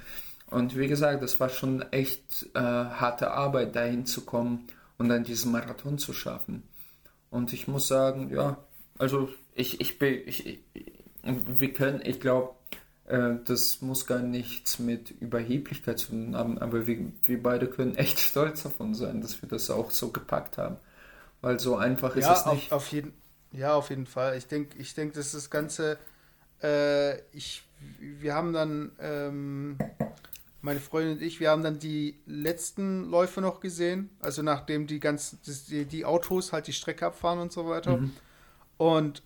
Und wie gesagt, das war schon echt äh, harte Arbeit, dahin zu kommen und dann diesen Marathon zu schaffen. Und ich muss sagen, ja, also ich, ich bin, ich, ich, wir können, ich glaube, äh, das muss gar nichts mit Überheblichkeit zu tun haben, aber wir, wir beide können echt [laughs] stolz davon sein, dass wir das auch so gepackt haben. Weil so einfach ist ja, es nicht. Auf, auf jeden, ja, auf jeden Fall. Ich denke, ich denk, dass das Ganze, äh, ich, wir haben dann, ähm, meine Freundin und ich, wir haben dann die letzten Läufe noch gesehen, also nachdem die ganzen, die, die Autos halt die Strecke abfahren und so weiter. Mhm. Und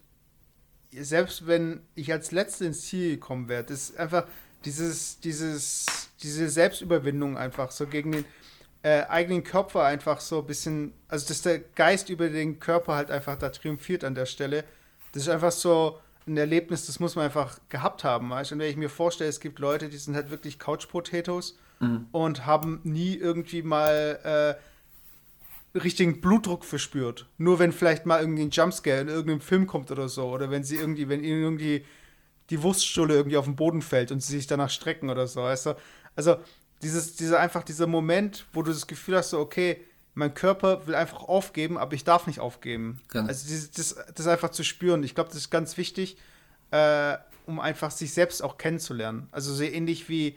selbst wenn ich als Letzte ins Ziel gekommen wäre, das ist einfach dieses, dieses, diese Selbstüberwindung einfach so gegen den äh, eigenen Körper einfach so ein bisschen, also dass der Geist über den Körper halt einfach da triumphiert an der Stelle. Das ist einfach so ein Erlebnis, das muss man einfach gehabt haben. Weißt? Und wenn ich mir vorstelle, es gibt Leute, die sind halt wirklich Couch-Potatoes mhm. und haben nie irgendwie mal äh, richtigen Blutdruck verspürt. Nur wenn vielleicht mal irgendwie ein Jumpscare in irgendeinem Film kommt oder so. Oder wenn sie irgendwie, wenn ihnen irgendwie die Wurststulle irgendwie auf den Boden fällt und sie sich danach strecken oder so. Weißt du? Also dieses, dieser einfach dieser Moment, wo du das Gefühl hast, so, okay, mein Körper will einfach aufgeben, aber ich darf nicht aufgeben. Ganz. Also dieses, das, das einfach zu spüren. Ich glaube, das ist ganz wichtig, äh, um einfach sich selbst auch kennenzulernen. Also sehr ähnlich wie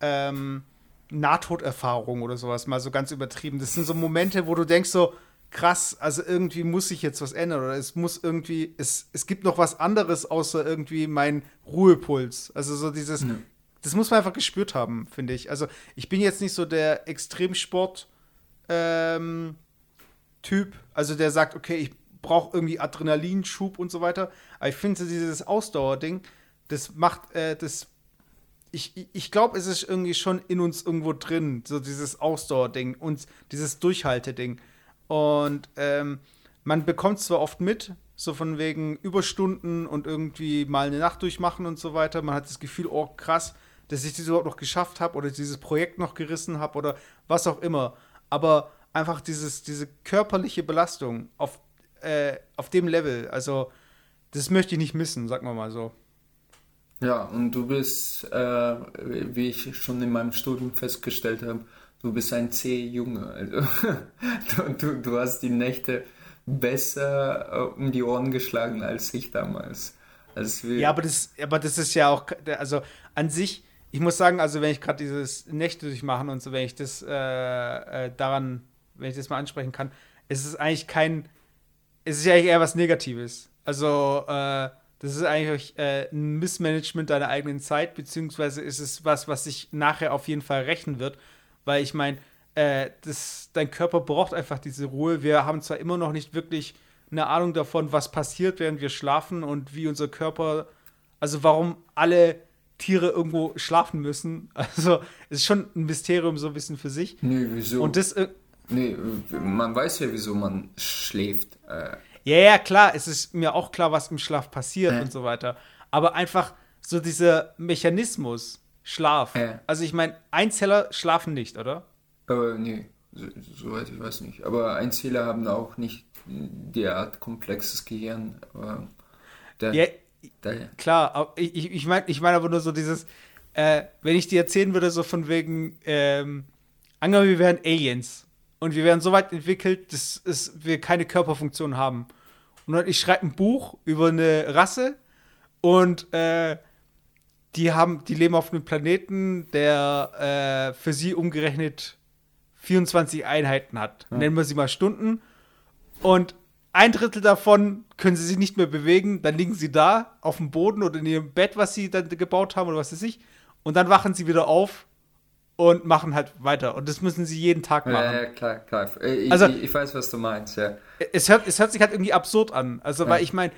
ähm, Nahtoderfahrung oder sowas, mal so ganz übertrieben. Das sind so Momente, wo du denkst so, krass, also irgendwie muss sich jetzt was ändern oder es muss irgendwie, es, es gibt noch was anderes außer irgendwie mein Ruhepuls. Also so dieses, ja. das muss man einfach gespürt haben, finde ich. Also ich bin jetzt nicht so der Extremsport ähm, Typ, also der sagt, okay, ich brauche irgendwie Adrenalinschub und so weiter. Aber ich finde dieses Ausdauerding, das macht, äh, das ich, ich glaube, es ist irgendwie schon in uns irgendwo drin, so dieses Ausdauer-Ding und dieses Durchhalte-Ding. Und ähm, man bekommt zwar oft mit, so von wegen Überstunden und irgendwie mal eine Nacht durchmachen und so weiter. Man hat das Gefühl, oh krass, dass ich das überhaupt noch geschafft habe oder dieses Projekt noch gerissen habe oder was auch immer. Aber einfach dieses, diese körperliche Belastung auf, äh, auf dem Level, also das möchte ich nicht missen, sagen wir mal so. Ja, und du bist, äh, wie ich schon in meinem Studium festgestellt habe, du bist ein C-Junge. Also, [laughs] du, du, hast die Nächte besser äh, um die Ohren geschlagen als ich damals. Als ja, aber das, aber das ist ja auch, also an sich, ich muss sagen, also wenn ich gerade dieses Nächte durchmachen und so, wenn ich das äh, äh, daran, wenn ich das mal ansprechen kann, es ist eigentlich kein, es ist ja eigentlich eher was Negatives. Also, äh, das ist eigentlich äh, ein Missmanagement deiner eigenen Zeit, beziehungsweise ist es was, was sich nachher auf jeden Fall rächen wird. Weil ich meine, äh, dein Körper braucht einfach diese Ruhe. Wir haben zwar immer noch nicht wirklich eine Ahnung davon, was passiert, während wir schlafen und wie unser Körper, also warum alle Tiere irgendwo schlafen müssen. [laughs] Also es ist schon ein Mysterium so ein bisschen für sich. Nee, wieso? Und das. Äh, nee, man weiß ja, wieso man schläft. Äh ja, ja, klar, es ist mir auch klar, was im Schlaf passiert äh. und so weiter. Aber einfach so dieser Mechanismus, Schlaf. Äh. Also ich meine, Einzeller schlafen nicht, oder? Äh, nee, soweit so ich weiß nicht. Aber Einzeller haben auch nicht derart komplexes Gehirn. Der, ja, der, klar, ich, ich meine ich mein aber nur so dieses, äh, wenn ich dir erzählen würde, so von wegen, ähm, angenommen, wir wären Aliens und wir werden so weit entwickelt, dass, wir keine Körperfunktion haben. Und ich schreibe ein Buch über eine Rasse und äh, die haben, die leben auf einem Planeten, der äh, für sie umgerechnet 24 Einheiten hat. Ja. Nennen wir sie mal Stunden. Und ein Drittel davon können sie sich nicht mehr bewegen, dann liegen sie da auf dem Boden oder in ihrem Bett, was sie dann gebaut haben oder was weiß ich. Und dann wachen sie wieder auf und machen halt weiter. Und das müssen sie jeden Tag machen. Ja, ja klar, klar. Ich, also, ich, ich, weiß, was du meinst, ja. Es hört, es hört sich halt irgendwie absurd an. Also, ja. weil ich meine,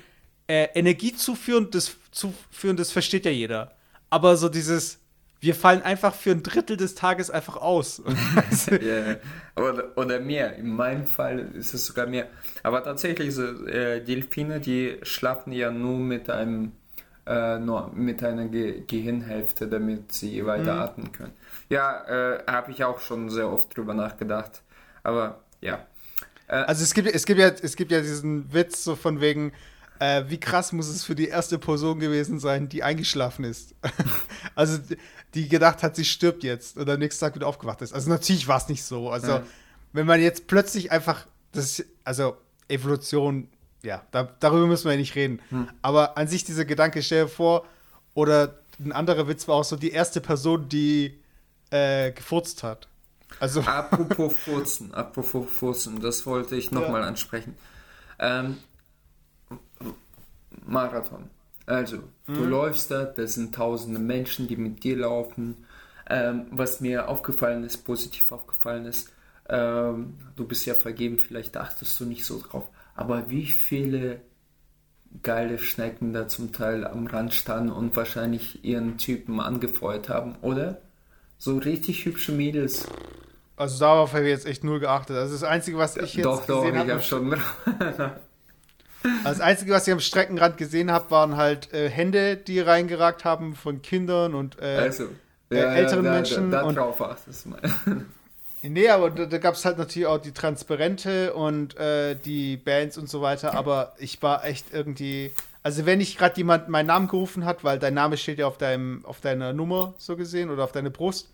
äh, Energie zuführen das, zuführen, das versteht ja jeder. Aber so dieses, wir fallen einfach für ein Drittel des Tages einfach aus. [laughs] ja, oder, oder mehr. In meinem Fall ist es sogar mehr. Aber tatsächlich, so, äh, Delfine, die schlafen ja nur mit einem äh, nur mit einer Ge Gehirnhälfte, damit sie weiter mhm. atmen können. Ja, äh, habe ich auch schon sehr oft drüber nachgedacht. Aber ja. Äh, also es gibt, es gibt ja, es gibt ja diesen Witz so von wegen, äh, wie krass muss es für die erste Person gewesen sein, die eingeschlafen ist. [laughs] also die gedacht hat, sie stirbt jetzt und am nächsten Tag wieder aufgewacht ist. Also natürlich war es nicht so. Also ja. wenn man jetzt plötzlich einfach, das, also Evolution ja, da, darüber müssen wir ja nicht reden. Hm. Aber an sich dieser Gedanke, stell dir vor, oder ein anderer Witz war auch so, die erste Person, die äh, gefurzt hat. Also [laughs] apropos Furzen, apropos Furzen, das wollte ich nochmal ja. ansprechen. Ähm, Marathon. Also, mhm. du läufst da, das sind tausende Menschen, die mit dir laufen. Ähm, was mir aufgefallen ist, positiv aufgefallen ist, ähm, du bist ja vergeben, vielleicht achtest du nicht so drauf. Aber wie viele geile Schnecken da zum Teil am Rand standen und wahrscheinlich ihren Typen angefeuert haben, oder? So richtig hübsche Mädels. Also darauf habe ich jetzt echt null geachtet. Also das Einzige, was ich jetzt doch, doch, gesehen habe... Hab schon... Also das Einzige, was ich am Streckenrand gesehen habe, waren halt äh, Hände, die reingeragt haben von Kindern und äh, also, äh, ja, älteren ja, da, Menschen. Da, da, und, drauf warst mal. [laughs] Nee, aber da, da gab es halt natürlich auch die Transparente und äh, die Bands und so weiter. Aber ich war echt irgendwie. Also, wenn nicht gerade jemand meinen Namen gerufen hat, weil dein Name steht ja auf, deinem, auf deiner Nummer so gesehen oder auf deine Brust,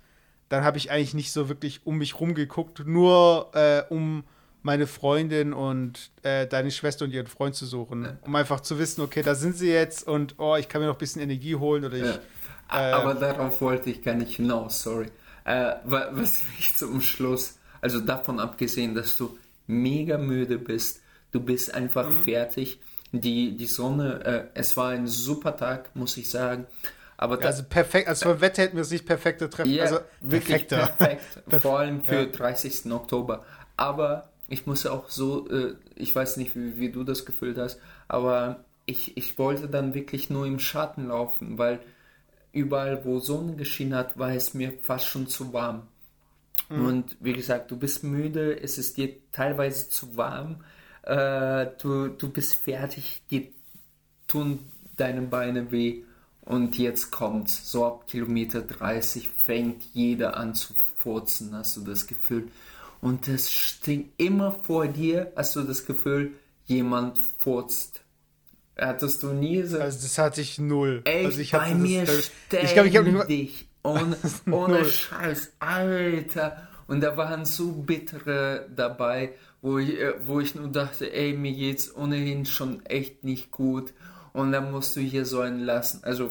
dann habe ich eigentlich nicht so wirklich um mich rumgeguckt, nur äh, um meine Freundin und äh, deine Schwester und ihren Freund zu suchen, um einfach zu wissen, okay, da sind sie jetzt und oh, ich kann mir noch ein bisschen Energie holen oder ich. Ja. Aber äh, darauf wollte ich gar nicht hinaus, sorry. Äh, was [laughs] mich zum Schluss, also davon abgesehen, dass du mega müde bist, du bist einfach mhm. fertig. Die, die Sonne, äh, es war ein super Tag, muss ich sagen. Aber ja, also perfekt, also vom Wetter hätten wir es nicht perfekte treffen. Ja, also wirklich perfekt, [laughs] vor allem für ja. 30. Oktober. Aber ich muss auch so, äh, ich weiß nicht, wie, wie du das gefühlt hast, aber ich, ich wollte dann wirklich nur im Schatten laufen, weil überall, wo Sonne geschienen hat, war es mir fast schon zu warm. Mhm. Und wie gesagt, du bist müde, es ist dir teilweise zu warm, äh, du, du bist fertig, dir tun deine Beine weh. Und jetzt kommt's, so ab Kilometer 30 fängt jeder an zu furzen, hast du das Gefühl. Und es stinkt immer vor dir, hast du das Gefühl, jemand furzt Hattest du nie so? Also das hatte ich null. Echt, also ich bei mir das. Ich glaube, ich habe nicht ohne, [laughs] ohne Scheiß, Alter. Und da waren so bittere dabei, wo ich, äh, wo ich nur dachte, ey, mir geht's ohnehin schon echt nicht gut. Und dann musst du hier so einen lassen. Also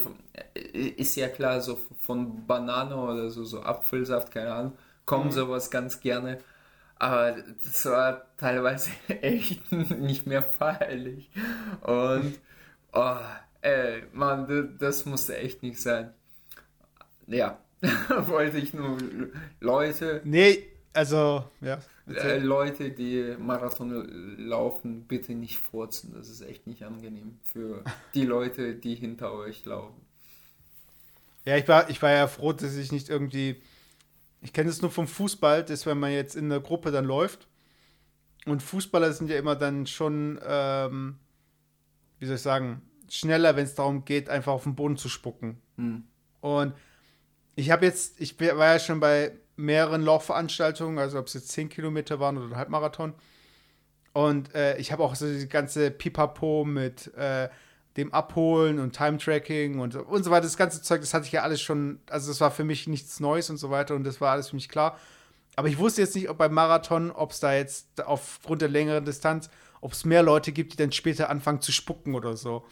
äh, ist ja klar, so von Banane oder so, so Apfelsaft, keine Ahnung, kommen mhm. sowas ganz gerne. Aber das war teilweise [laughs] echt nicht mehr feierlich. Und, oh, ey, Mann, das musste echt nicht sein. Ja, [laughs] wollte ich nur Leute. Nee, also, ja. Äh, Leute, die Marathon laufen, bitte nicht furzen. Das ist echt nicht angenehm für die Leute, die hinter euch laufen. Ja, ich war, ich war ja froh, dass ich nicht irgendwie ich kenne es nur vom Fußball, dass wenn man jetzt in der Gruppe dann läuft und Fußballer sind ja immer dann schon, ähm, wie soll ich sagen, schneller, wenn es darum geht, einfach auf den Boden zu spucken. Hm. Und ich habe jetzt, ich war ja schon bei mehreren Laufveranstaltungen, also ob es jetzt 10 Kilometer waren oder ein Halbmarathon. Und äh, ich habe auch so die ganze Pipapo mit äh, dem Abholen und Time-Tracking und, und so weiter. Das ganze Zeug, das hatte ich ja alles schon, also das war für mich nichts Neues und so weiter und das war alles für mich klar. Aber ich wusste jetzt nicht, ob beim Marathon, ob es da jetzt aufgrund der längeren Distanz, ob es mehr Leute gibt, die dann später anfangen zu spucken oder so.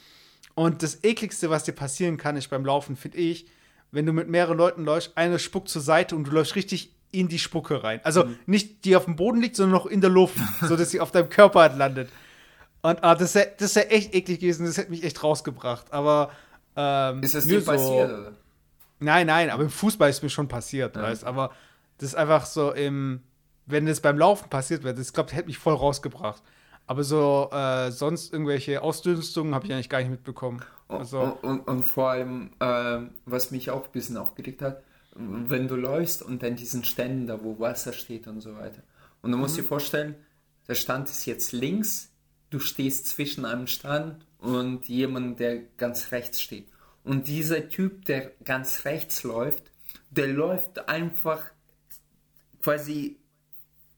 Und das ekligste, was dir passieren kann, ist beim Laufen, finde ich, wenn du mit mehreren Leuten läufst, einer spuckt zur Seite und du läufst richtig in die Spucke rein. Also mhm. nicht die auf dem Boden liegt, sondern noch in der Luft, [laughs] sodass sie auf deinem Körper halt landet. Und ah, das ist das ja echt eklig gewesen, das hätte mich echt rausgebracht. Aber ähm, ist das dir so, passiert? Oder? Nein, nein, aber im Fußball ist mir schon passiert, ja. weißt Aber das ist einfach so im, wenn das beim Laufen passiert wäre, das glaube ich hätte mich voll rausgebracht. Aber so äh, sonst irgendwelche Ausdünstungen habe ich eigentlich gar nicht mitbekommen. Also, und, und, und vor allem, äh, was mich auch ein bisschen aufgeregt hat, wenn du läufst und dann diesen Ständen da, wo Wasser steht und so weiter. Und du musst mhm. dir vorstellen, der Stand ist jetzt links, du stehst zwischen einem Stand und jemand, der ganz rechts steht. Und dieser Typ, der ganz rechts läuft, der läuft einfach quasi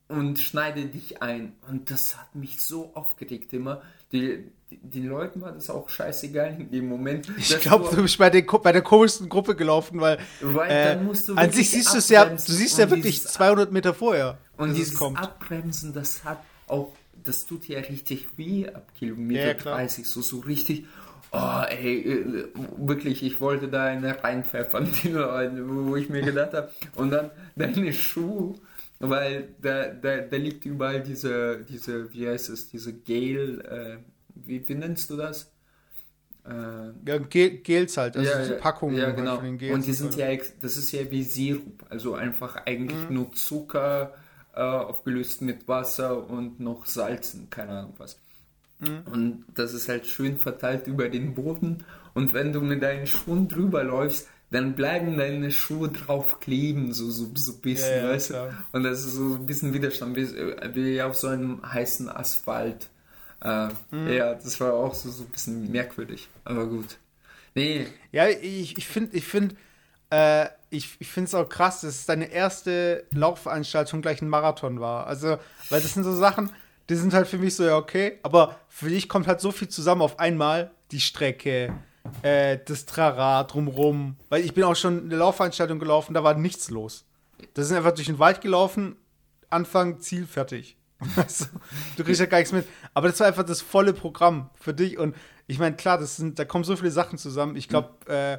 und schneidet dich ein. Und das hat mich so aufgeregt immer. Die, den Leuten war das auch scheißegal in dem Moment. Ich glaube, du bist bei, den, bei der komischsten Gruppe gelaufen, weil, weil äh, an sich siehst du es ja, du siehst ja wirklich 200 Meter vorher. Und dieses kommt. Abbremsen, das hat auch, das tut ja richtig weh ab Kilometer ja, 30, so, so richtig. Oh, ey, äh, wirklich, ich wollte da eine reinpfeffern, [laughs] die Leute, wo ich mir gedacht habe. Und dann deine Schuhe, weil da, da, da liegt überall diese, diese, wie heißt es, diese Gel, äh, wie, wie nennst du das? Äh, ja, Gel, Gels halt, also ja, diese Packungen ja, genau. von den Gels. Und die sind ja, das ist ja wie Sirup, also einfach eigentlich mhm. nur Zucker äh, aufgelöst mit Wasser und noch Salzen, keine Ahnung was. Mhm. Und das ist halt schön verteilt über den Boden. Und wenn du mit deinen Schuhen drüber läufst, dann bleiben deine Schuhe drauf kleben, so, so, so ein bisschen, ja, ja, weißt du? Und das ist so ein bisschen Widerstand, wie, wie auf so einem heißen Asphalt. Äh, mhm. Ja, das war auch so, so ein bisschen merkwürdig, aber gut. Nee. Ja, ich, ich finde, ich finde, äh, ich, ich finde es auch krass, dass es deine erste Laufveranstaltung gleich ein Marathon war. Also, weil das sind so Sachen, die sind halt für mich so, ja, okay, aber für dich kommt halt so viel zusammen auf einmal. Die Strecke, äh, das Trara drumrum. Weil ich bin auch schon eine Laufveranstaltung gelaufen, da war nichts los. Da sind einfach durch den Wald gelaufen, Anfang, Ziel, fertig. [laughs] Also, du kriegst ja gar nichts mit. Aber das war einfach das volle Programm für dich. Und ich meine, klar, das sind, da kommen so viele Sachen zusammen. Ich glaube, äh,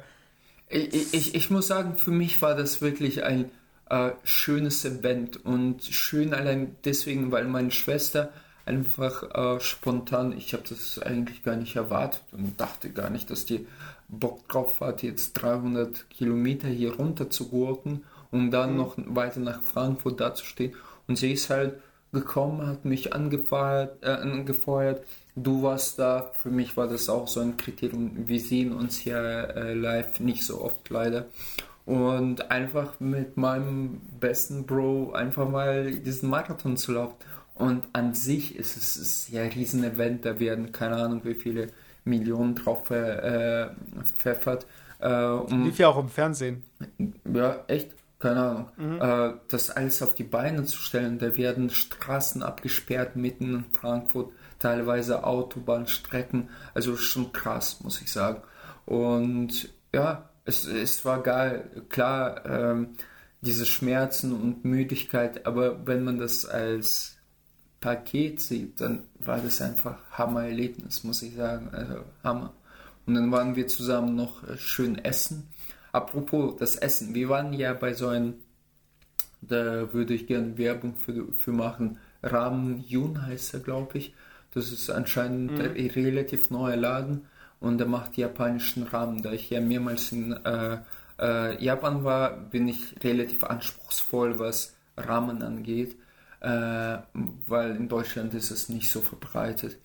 ich, ich, ich, muss sagen, für mich war das wirklich ein äh, schönes Event und schön allein deswegen, weil meine Schwester einfach äh, spontan, ich habe das eigentlich gar nicht erwartet und dachte gar nicht, dass die Bock drauf hat, jetzt 300 Kilometer hier runter zu gurken, um dann mhm. noch weiter nach Frankfurt dazustehen. Und sie ist halt gekommen, hat mich angefeuert, äh, angefeuert. Du warst da. Für mich war das auch so ein Kriterium. Wir sehen uns hier äh, live nicht so oft leider. Und einfach mit meinem besten Bro einfach mal diesen Marathon zu laufen. Und an sich ist es ist ja ein Riesenevent. Da werden keine Ahnung wie viele Millionen drauf äh, pfeffert. Äh, um, Lief ja auch im Fernsehen. Ja, echt keine Ahnung, mhm. äh, das alles auf die Beine zu stellen. Da werden Straßen abgesperrt mitten in Frankfurt, teilweise Autobahnstrecken. Also schon krass, muss ich sagen. Und ja, es, es war geil. Klar, ähm, diese Schmerzen und Müdigkeit, aber wenn man das als Paket sieht, dann war das einfach Hammer-Erlebnis, muss ich sagen. Also Hammer. Und dann waren wir zusammen noch äh, schön essen Apropos das Essen, wir waren ja bei so einem, da würde ich gerne Werbung für, für machen. Ramen Yun heißt er, glaube ich. Das ist anscheinend mhm. ein relativ neuer Laden und er macht japanischen Ramen. Da ich ja mehrmals in äh, äh, Japan war, bin ich relativ anspruchsvoll, was Ramen angeht, äh, weil in Deutschland ist es nicht so verbreitet.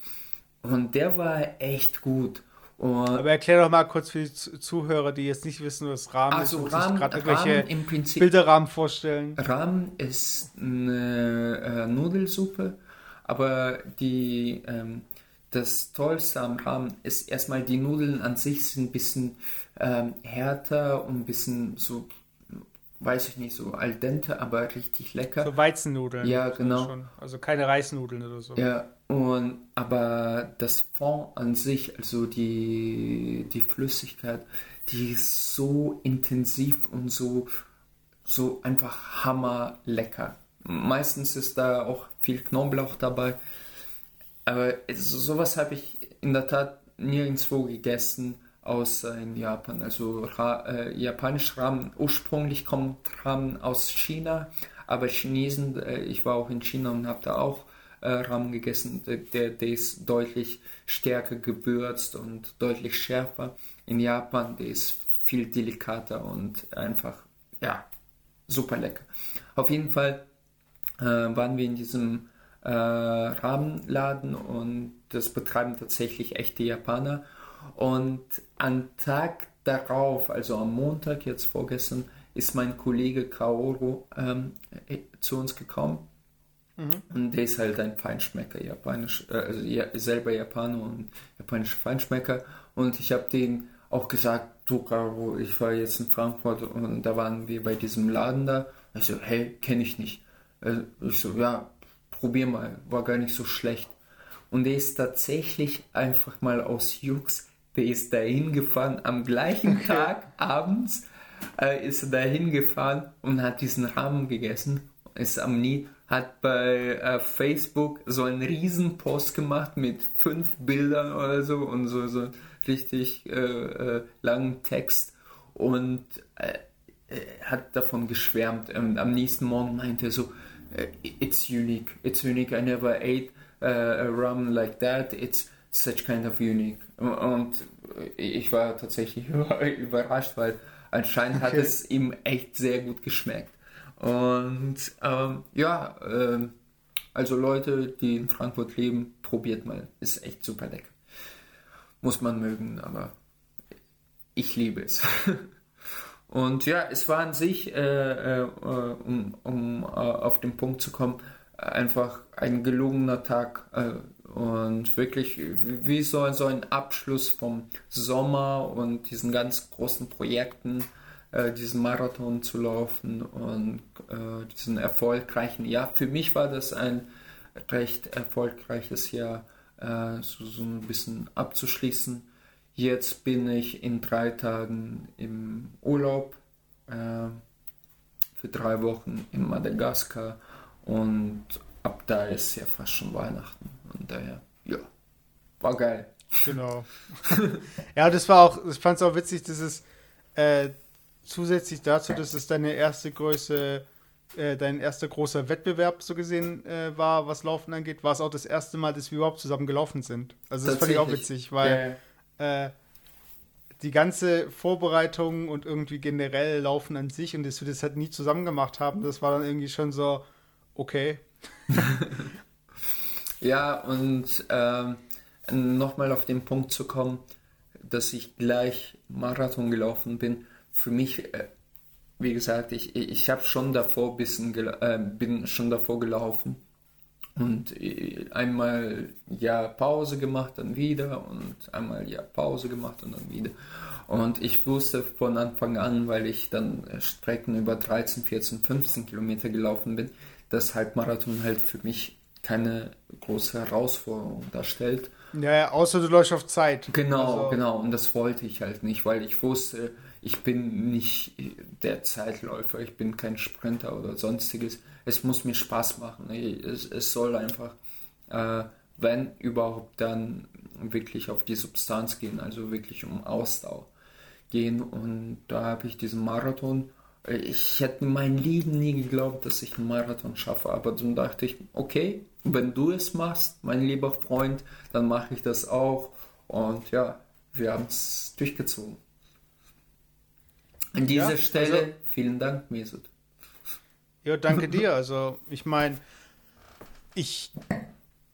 Und der war echt gut. Und Aber erklär doch mal kurz für die Zuhörer, die jetzt nicht wissen, was Rahmen also ist, Rahmen, gerade irgendwelche Rahmen im Prinzip, Bilderrahmen vorstellen. Rahmen ist eine äh, Nudelsuppe, aber die, ähm, das Tollste am Rahmen ist erstmal, die Nudeln an sich sind ein bisschen ähm, härter und ein bisschen so, weiß ich nicht, so al dente, aber richtig lecker. So Weizennudeln. Ja, genau. Also keine Reisnudeln oder so. Ja, und, aber das Fond an sich, also die, die Flüssigkeit, die ist so intensiv und so, so einfach hammerlecker. Meistens ist da auch viel Knoblauch dabei. Aber sowas habe ich in der Tat nirgendwo gegessen, außer in Japan. Also Ra äh, japanisch Ramen, ursprünglich kommt Ramen aus China, aber Chinesen, äh, ich war auch in China und habe da auch äh, Rahmen gegessen. Der, der ist deutlich stärker gewürzt und deutlich schärfer. In Japan, der ist viel delikater und einfach, ja, super lecker. Auf jeden Fall waren wir in diesem äh, Rahmenladen und das betreiben tatsächlich echte Japaner. Und am Tag darauf, also am Montag, jetzt vorgestern, ist mein Kollege Kaoru ähm, äh, zu uns gekommen. Mhm. Und der ist halt ein Feinschmecker, japanisch, äh, also ja, selber Japaner und japanischer Feinschmecker. Und ich habe den auch gesagt, du Caro, ich war jetzt in Frankfurt und da waren wir bei diesem Laden da. Ich so, hey, kenne ich nicht. Äh, ich so, ja, probier mal, war gar nicht so schlecht. Und der ist tatsächlich einfach mal aus Jux, der ist dahin gefahren, am gleichen Tag abends äh, ist er dahin gefahren und hat diesen Rahmen gegessen, ist am Nie, hat bei äh, Facebook so einen riesen Post gemacht mit fünf Bildern oder so und so, so richtig äh, äh, langen Text und äh, hat davon geschwärmt. Und am nächsten Morgen meinte er so, äh, it's unique, it's unique, I never ate uh, a rum like that, it's such kind of unique. Und ich war tatsächlich [laughs] überrascht, weil anscheinend okay. hat es ihm echt sehr gut geschmeckt. Und ähm, ja, äh, also Leute, die in Frankfurt leben, probiert mal, ist echt super lecker muss man mögen, aber ich liebe es. [laughs] Und ja, es war an sich, äh, äh, um, um äh, auf den Punkt zu kommen, einfach ein gelungener Tag äh, und wirklich wie so, so ein Abschluss vom Sommer und diesen ganz großen Projekten, äh, diesen Marathon zu laufen und äh, diesen erfolgreichen Jahr. Für mich war das ein recht erfolgreiches Jahr äh, so, so ein bisschen abzuschließen. Jetzt bin ich in drei Tagen im Urlaub äh, für drei Wochen in Madagaskar und ab da ist ja fast schon Weihnachten und daher, ja, war geil. Genau. [laughs] ja, das war auch, ich fand es auch witzig, dass es äh, zusätzlich dazu, dass es deine erste Größe äh, dein erster großer Wettbewerb so gesehen äh, war, was Laufen angeht, war es auch das erste Mal, dass wir überhaupt zusammen gelaufen sind. Also das fand ich auch witzig, weil ja. Äh, die ganze Vorbereitung und irgendwie generell Laufen an sich und dass wir das halt nie zusammen gemacht haben, das war dann irgendwie schon so, okay. [laughs] ja, und ähm, nochmal auf den Punkt zu kommen, dass ich gleich Marathon gelaufen bin. Für mich äh, wie gesagt, ich, ich habe schon davor bisschen äh, bin schon davor gelaufen und äh, einmal ja Pause gemacht, dann wieder und einmal ja Pause gemacht und dann wieder. Und ich wusste von Anfang an, weil ich dann Strecken über 13, 14, 15 Kilometer gelaufen bin, dass Halbmarathon halt für mich keine große Herausforderung darstellt. Ja, ja außer du läufst auf Zeit. Genau, also. genau. Und das wollte ich halt nicht, weil ich wusste, ich bin nicht der Zeitläufer, ich bin kein Sprinter oder sonstiges. Es muss mir Spaß machen. Es, es soll einfach, äh, wenn überhaupt, dann wirklich auf die Substanz gehen, also wirklich um Ausdauer gehen. Und da habe ich diesen Marathon. Ich hätte in meinem Leben nie geglaubt, dass ich einen Marathon schaffe, aber dann dachte ich, okay, wenn du es machst, mein lieber Freund, dann mache ich das auch. Und ja, wir haben es durchgezogen. An dieser ja, Stelle also, vielen Dank, Mesut. Ja, danke dir. Also, ich meine, ich,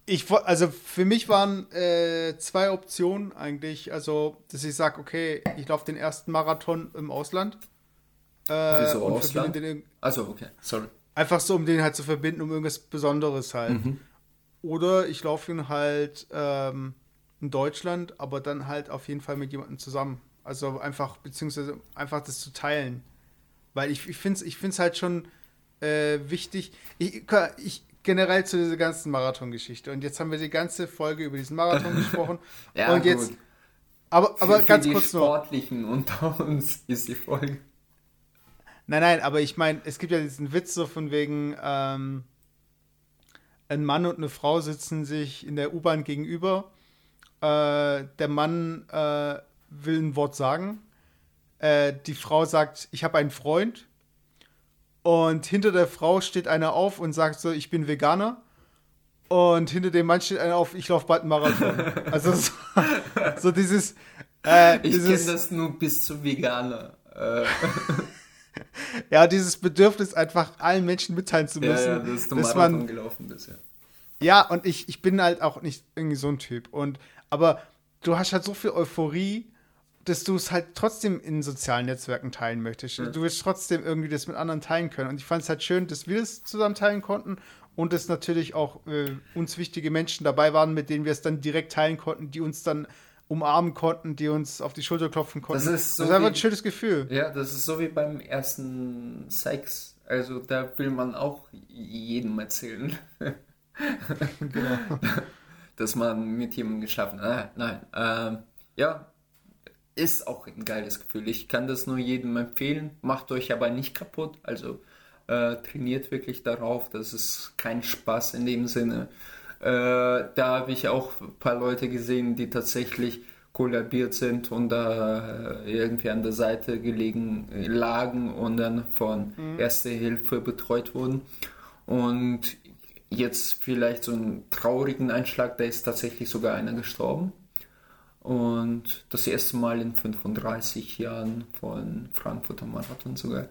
ich, also für mich waren äh, zwei Optionen eigentlich. Also, dass ich sage, okay, ich laufe den ersten Marathon im Ausland. Äh, Wieso Ausland? Den, also, okay, sorry. Einfach so, um den halt zu verbinden, um irgendwas Besonderes halt. Mhm. Oder ich laufe ihn halt ähm, in Deutschland, aber dann halt auf jeden Fall mit jemandem zusammen. Also einfach, beziehungsweise einfach das zu teilen. Weil ich, ich finde es ich find's halt schon äh, wichtig. Ich, ich, generell zu dieser ganzen Marathon-Geschichte. Und jetzt haben wir die ganze Folge über diesen Marathon [laughs] gesprochen. ja, und jetzt. Gut. Aber, aber für, ganz für kurz die Sportlichen unter uns ist die Folge. Nein, nein, aber ich meine, es gibt ja diesen Witz so von wegen, ähm, ein Mann und eine Frau sitzen sich in der U-Bahn gegenüber. Äh, der Mann äh, will ein Wort sagen. Äh, die Frau sagt, ich habe einen Freund. Und hinter der Frau steht einer auf und sagt so, ich bin Veganer. Und hinter dem Mann steht einer auf, ich laufe bald einen Marathon. also so, [laughs] so dieses. Äh, ich kenne das nur bis zu Veganer. Äh. [laughs] ja, dieses Bedürfnis, einfach allen Menschen mitteilen zu müssen. Ja, ja dass du dass Marathon man, gelaufen bist, ja. Ja, und ich, ich bin halt auch nicht irgendwie so ein Typ. Und, aber du hast halt so viel Euphorie dass du es halt trotzdem in sozialen Netzwerken teilen möchtest. Ja. Du willst trotzdem irgendwie das mit anderen teilen können. Und ich fand es halt schön, dass wir es zusammen teilen konnten und dass natürlich auch äh, uns wichtige Menschen dabei waren, mit denen wir es dann direkt teilen konnten, die uns dann umarmen konnten, die uns auf die Schulter klopfen konnten. Das ist, so das ist einfach ein schönes Gefühl. Ja, das ist so wie beim ersten Sex. Also da will man auch jedem erzählen. [laughs] genau. [laughs] Dass man mit jemandem geschaffen hat. Nein, nein. Ähm, ja, ist auch ein geiles Gefühl. Ich kann das nur jedem empfehlen. Macht euch aber nicht kaputt. Also äh, trainiert wirklich darauf. Das ist kein Spaß in dem Sinne. Äh, da habe ich auch ein paar Leute gesehen, die tatsächlich kollabiert sind und da äh, irgendwie an der Seite gelegen lagen und dann von mhm. Erste Hilfe betreut wurden. Und jetzt vielleicht so einen traurigen Einschlag, da ist tatsächlich sogar einer gestorben. Und das erste Mal in 35 Jahren von Frankfurter Marathon sogar.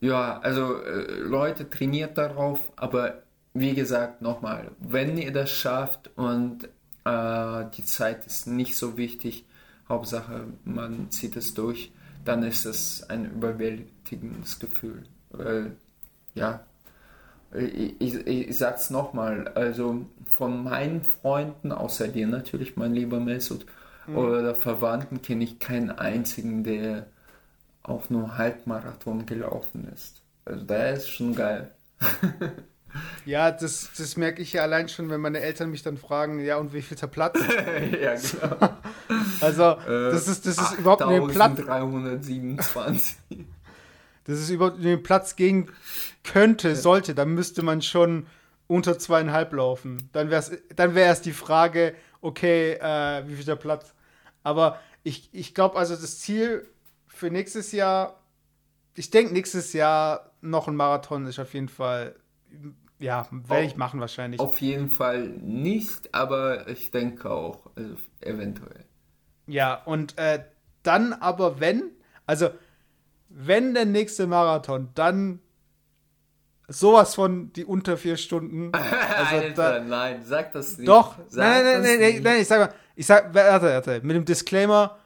Ja, also äh, Leute trainiert darauf, aber wie gesagt, nochmal, wenn ihr das schafft und äh, die Zeit ist nicht so wichtig, Hauptsache man zieht es durch, dann ist es ein überwältigendes Gefühl. Weil, ja, ich, ich, ich sag's nochmal, also von meinen Freunden, außer dir natürlich, mein lieber Mesut, mhm. oder Verwandten kenne ich keinen einzigen, der auch nur Halbmarathon gelaufen ist. Also da ist schon geil. [laughs] Ja, das, das merke ich ja allein schon, wenn meine Eltern mich dann fragen, ja, und wie viel der Platz? [laughs] ja, genau. [laughs] Also, das ist, das ist überhaupt nicht Platz. 327. Das ist überhaupt nicht Platz gehen könnte, sollte, dann müsste man schon unter zweieinhalb laufen. Dann wäre dann wär erst die Frage, okay, äh, wie viel der Platz? Aber ich, ich glaube also, das Ziel für nächstes Jahr, ich denke, nächstes Jahr noch ein Marathon ist auf jeden Fall ja, werde ich machen wahrscheinlich. Auf jeden Fall nicht, aber ich denke auch, also eventuell. Ja, und äh, dann aber wenn, also wenn der nächste Marathon, dann sowas von die unter vier Stunden. [laughs] Also Alter, da, nein, sag das nicht. Doch, sag nein, nein, nein, nein, nein, ich sag mal, ich sag, warte, warte, mit dem Disclaimer,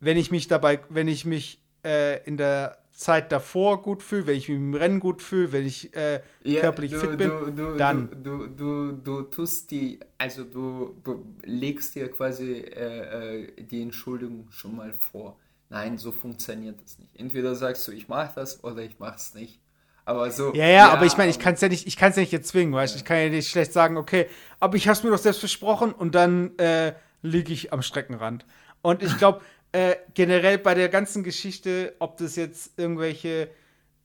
wenn ich mich dabei, wenn ich mich äh, in der Zeit davor gut fühle, wenn ich mich im Rennen gut fühle, wenn ich äh, yeah, körperlich du, fit bin, du, du, dann. Du, du, du, tust die, also du, legst dir quasi äh, äh, die Entschuldigung schon mal vor. Nein, so funktioniert das nicht. Entweder sagst du, ich mache das oder ich mache es nicht. Aber so. Ja, ja, ja aber ich meine, ich kann es ja nicht, ich kann es ja nicht erzwingen, weißt du? Ja. Ich kann ja nicht schlecht sagen, okay, aber ich habe es mir doch selbst versprochen und dann äh, liege ich am Streckenrand. Und ich glaube, [laughs] äh, generell bei der ganzen Geschichte, ob das jetzt irgendwelche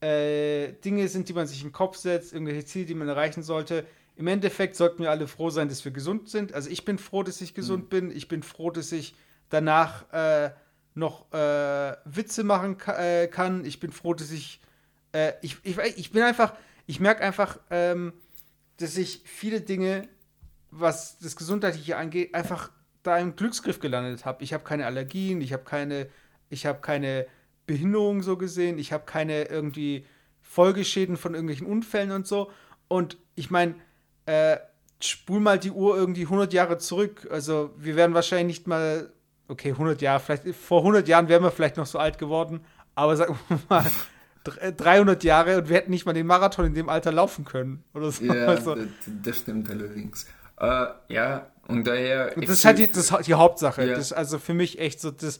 äh, Dinge sind, die man sich in den Kopf setzt, irgendwelche Ziele, die man erreichen sollte. Im Endeffekt sollten wir alle froh sein, dass wir gesund sind. Also ich bin froh, dass ich gesund mhm. bin. Ich bin froh, dass ich danach äh, noch äh, Witze machen ka äh, kann. Ich bin froh, dass ich, äh, ich, ich, ich bin einfach, ich merke einfach, ähm, dass ich viele Dinge, was das Gesundheitliche angeht, einfach da im Glücksgriff gelandet habe. Ich habe keine Allergien, ich habe keine, ich habe keine Behinderung so gesehen, ich habe keine irgendwie Folgeschäden von irgendwelchen Unfällen und so. Und ich meine, äh, spul mal die Uhr irgendwie 100 Jahre zurück. Also wir werden wahrscheinlich nicht mal, okay, 100 Jahre, vielleicht vor 100 Jahren wären wir vielleicht noch so alt geworden, aber sagen wir mal 300 Jahre und wir hätten nicht mal den Marathon in dem Alter laufen können oder so. Ja, also. das, das stimmt allerdings. Äh, ja, und daher. Und das ist halt die, das, die Hauptsache. Ja. Das ist also für mich echt so, das,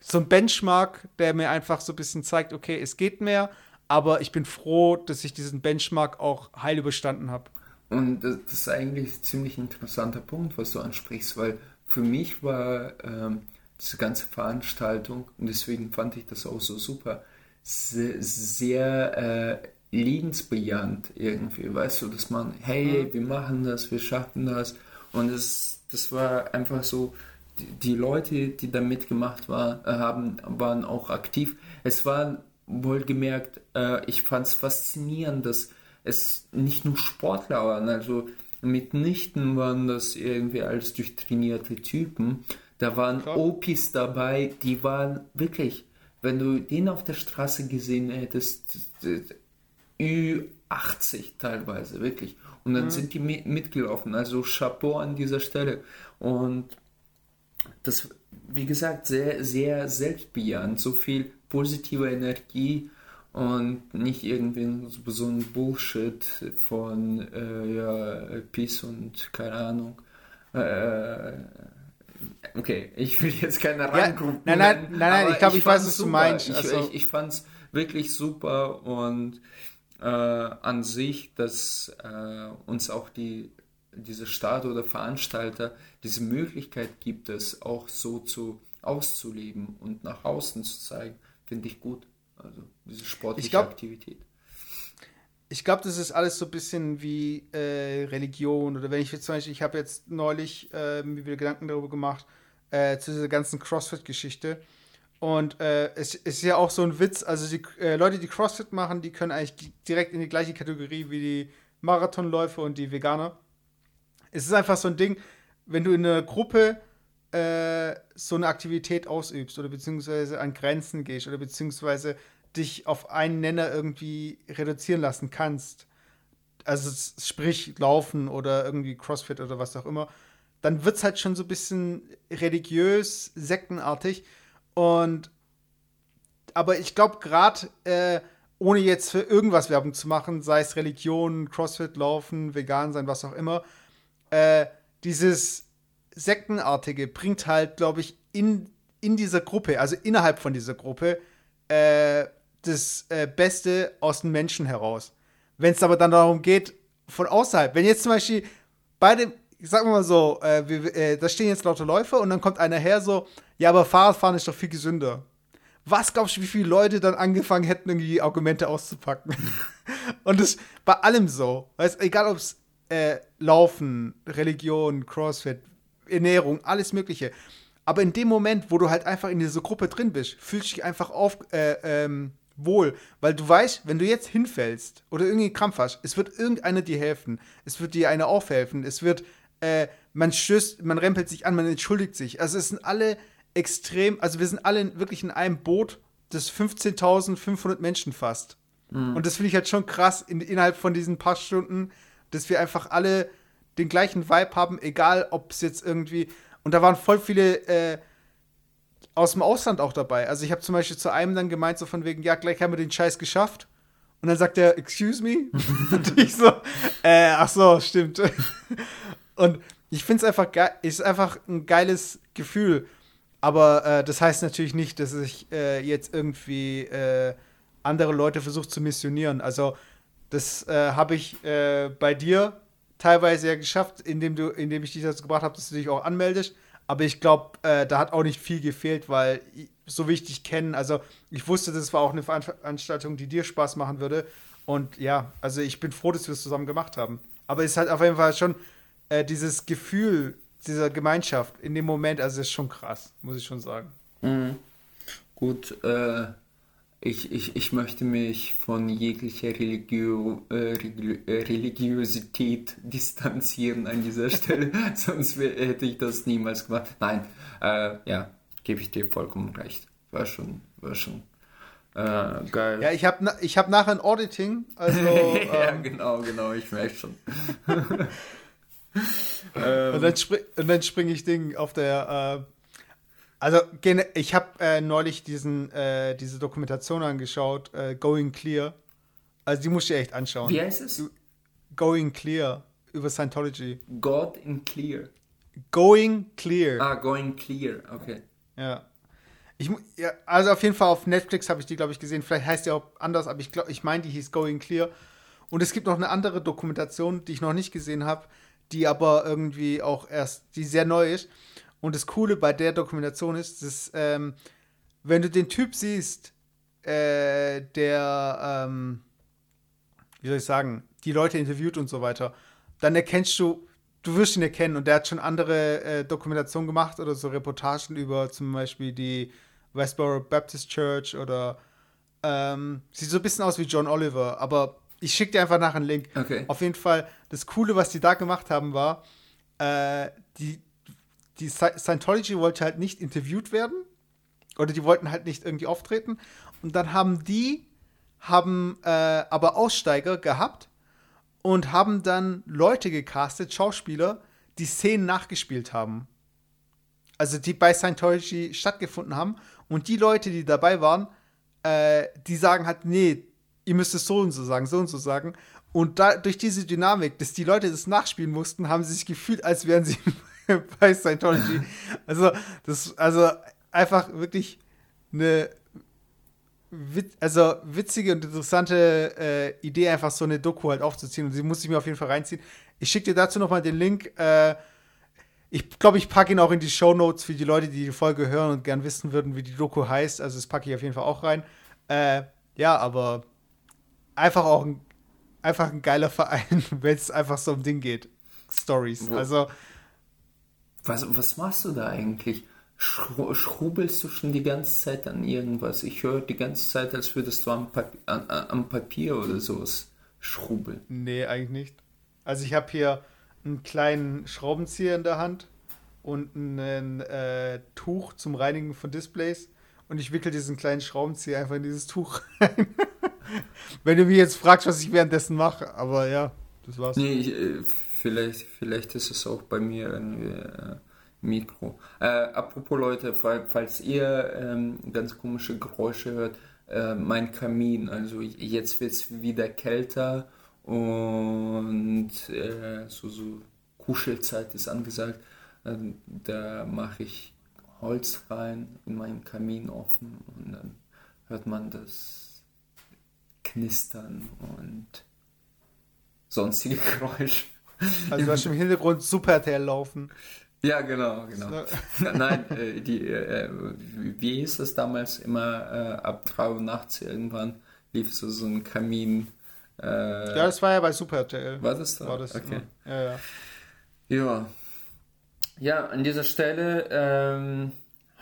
so ein Benchmark, der mir einfach so ein bisschen zeigt, okay, es geht mehr, aber ich bin froh, dass ich diesen Benchmark auch heil überstanden habe. Und das, das, ist eigentlich ein ziemlich interessanter Punkt, was du ansprichst, weil für mich war ähm, diese ganze Veranstaltung, und deswegen fand ich das auch so super, sehr, äh, lebensbejahend irgendwie, weißt du, dass man, hey, mhm. wir machen das, wir schaffen das. Und es, das war einfach so, die, die Leute, die da mitgemacht war, äh, haben, waren auch aktiv. Es war wohlgemerkt, äh, ich fand es faszinierend, dass es nicht nur Sportler waren, also mitnichten waren das irgendwie als durchtrainierte Typen. Da waren Klar. Opis dabei, die waren wirklich, wenn du den auf der Straße gesehen hättest, Ü80 teilweise, wirklich. Und dann mhm. sind die mitgelaufen. Also Chapeau an dieser Stelle. Und das wie gesagt, sehr, sehr selbstbejahend, so viel positive Energie und nicht irgendwie so ein Bullshit von äh, ja, Peace und keine Ahnung. Äh, okay, ich will jetzt keine Rangruppen. Ja, nein, nein, nein, nein, ich glaube, ich, ich weiß, was super. du meinst. Ich, also. ich, ich fand es wirklich super und äh, an sich, dass äh, uns auch die diese Staat oder Veranstalter diese Möglichkeit gibt, es auch so zu auszuleben und nach außen zu zeigen, finde ich gut. Also diese sportliche glaub, Aktivität. Ich glaube, das ist alles so ein bisschen wie äh, Religion oder wenn ich jetzt zum Beispiel, ich habe jetzt neulich äh, mir wieder Gedanken darüber gemacht, äh, zu dieser ganzen CrossFit-Geschichte. Und äh, es ist ja auch so ein Witz, also die äh, Leute, die CrossFit machen, die können eigentlich direkt in die gleiche Kategorie wie die Marathonläufer und die Veganer. Es ist einfach so ein Ding, wenn du in einer Gruppe äh, so eine Aktivität ausübst oder beziehungsweise an Grenzen gehst oder beziehungsweise dich auf einen Nenner irgendwie reduzieren lassen kannst, also sprich Laufen oder irgendwie Crossfit oder was auch immer, dann wird es halt schon so ein bisschen religiös, sektenartig. Und aber ich glaube, gerade äh, ohne jetzt für irgendwas Werbung zu machen, sei es Religion, Crossfit, Laufen, vegan sein, was auch immer, äh, dieses Sektenartige bringt halt, glaube ich, in, in dieser Gruppe, also innerhalb von dieser Gruppe, äh, das äh, Beste aus den Menschen heraus. Wenn es aber dann darum geht, von außerhalb, wenn jetzt zum Beispiel beide, sagen wir mal so, äh, wir, äh, da stehen jetzt lauter Läufer und dann kommt einer her so, ja, aber Fahrradfahren ist doch viel gesünder. Was glaubst du, wie viele Leute dann angefangen hätten, irgendwie Argumente auszupacken? [laughs] und das bei allem so. Weißt, egal ob es äh, Laufen, Religion, Crossfit, Ernährung, alles Mögliche. Aber in dem Moment, wo du halt einfach in dieser Gruppe drin bist, fühlst du dich einfach auf, äh, ähm, wohl, weil du weißt, wenn du jetzt hinfällst oder irgendwie Krampf hast, es wird irgendeiner dir helfen, es wird dir einer aufhelfen, es wird, äh, man stößt, man rempelt sich an, man entschuldigt sich. Also es sind alle extrem, also wir sind alle wirklich in einem Boot, das 15.500 Menschen fasst. Mhm. Und das finde ich halt schon krass in, innerhalb von diesen paar Stunden, dass wir einfach alle den gleichen Vibe haben, egal ob es jetzt irgendwie. Und da waren voll viele äh, aus dem Ausland auch dabei. Also ich habe zum Beispiel zu einem dann gemeint, so von wegen, ja, gleich haben wir den Scheiß geschafft. Und dann sagt er, excuse me? [laughs] und ich so, äh, ach so, stimmt. [laughs] und ich finde es einfach geil, ist einfach ein geiles Gefühl. Aber äh, das heißt natürlich nicht, dass ich äh, jetzt irgendwie äh, andere Leute versuche zu missionieren. Also das äh, habe ich äh, bei dir teilweise ja geschafft, indem du, indem ich dich dazu gebracht habe, dass du dich auch anmeldest. Aber ich glaube, äh, da hat auch nicht viel gefehlt, weil so wie ich dich kenne, also ich wusste, das war auch eine Veranstaltung, die dir Spaß machen würde. Und ja, also ich bin froh, dass wir es zusammen gemacht haben. Aber es halt auf jeden Fall schon äh, dieses Gefühl dieser Gemeinschaft in dem Moment, also ist schon krass, muss ich schon sagen. Mhm. Gut, äh, ich, ich, ich möchte mich von jeglicher Religio, äh, äh Religiosität [laughs] distanzieren an dieser [laughs] Stelle, sonst hätte ich das niemals gemacht. Nein, äh, ja, gebe ich dir vollkommen recht. War schon, war schon äh, geil. Ja, ich habe ich hab nachher ein Auditing. Also, [laughs] ja, ähm, genau, genau, ich merke schon. und dann, spring, dann springe ich Ding auf der äh, also, ich habe äh, neulich diesen, äh, diese Dokumentation angeschaut, äh, Going Clear. Also, die musst du dir echt anschauen. Wie heißt es? Going Clear über Scientology. God in Clear. Going Clear. Ah, Going Clear, okay. Ja. Ich, ja also, auf jeden Fall auf Netflix habe ich die, glaube ich, gesehen. Vielleicht heißt die auch anders, aber ich glaube, ich meine, die hieß Going Clear. Und es gibt noch eine andere Dokumentation, die ich noch nicht gesehen habe, die aber irgendwie auch erst, die sehr neu ist. Und das Coole bei der Dokumentation ist, dass, ähm, wenn du den Typ siehst, äh, der, ähm, wie soll ich sagen, die Leute interviewt und so weiter, dann erkennst du, du wirst ihn erkennen und der hat schon andere äh, Dokumentationen gemacht oder so Reportagen über zum Beispiel die Westboro Baptist Church oder ähm, sieht so ein bisschen aus wie John Oliver, aber ich schicke dir einfach nach einen Link. Okay. Auf jeden Fall, das Coole, was die da gemacht haben, war, äh, die, die Scientology wollte halt nicht interviewt werden oder die wollten halt nicht irgendwie auftreten und dann haben die haben äh, aber Aussteiger gehabt und haben dann Leute gecastet, Schauspieler, die Szenen nachgespielt haben. also die bei Scientology stattgefunden haben. Und die Leute, die dabei waren, äh, die sagen halt, nee, ihr müsst es so und so sagen, so und so sagen. Und da, durch diese Dynamik, dass die Leute das nachspielen mussten, haben sie sich gefühlt, als wären sie [laughs] bei Scientology. Also, das, also einfach wirklich eine wit also witzige und interessante äh, Idee, einfach so eine Doku halt aufzuziehen. Und sie muss ich mir auf jeden Fall reinziehen. Ich schicke dir dazu nochmal den Link. Äh, ich glaube, ich packe ihn auch in die Show Notes für die Leute, die die Folge hören und gern wissen würden, wie die Doku heißt. Also, das packe ich auf jeden Fall auch rein. Äh, ja, aber einfach auch ein, einfach ein geiler Verein, [laughs] wenn es einfach so um Ding geht. Stories. Also. Was, was machst du da eigentlich? Schrubelst du schon die ganze Zeit an irgendwas? Ich höre die ganze Zeit, als würdest du am, Papier, an, am Papier oder sowas schrubeln. Nee, eigentlich nicht. Also ich habe hier einen kleinen Schraubenzieher in der Hand und ein äh, Tuch zum Reinigen von Displays und ich wickel diesen kleinen Schraubenzieher einfach in dieses Tuch [laughs] rein. Wenn du mich jetzt fragst, was ich währenddessen mache, aber ja, das war's. Nee, ich, äh, vielleicht, vielleicht ist es auch bei mir irgendwie äh, Mikro. Äh, apropos Leute, falls ihr ähm, ganz komische Geräusche hört, äh, mein Kamin, also jetzt wird es wieder kälter und äh, so, so Kuschelzeit ist angesagt. Ähm, da mache ich Holz rein in meinen Kamin offen und dann hört man das Knistern und sonstige [laughs] Geräusche. Also du hast im Hintergrund Supertail laufen. Ja, genau, genau. [laughs] Nein, äh, die, äh, wie hieß das damals immer, äh, ab 3 Uhr nachts irgendwann lief so, so ein Kamin. Äh, ja, das war ja bei Super RTL. War das da? War das, okay. Ja, ja. Ja, ja an dieser Stelle ähm,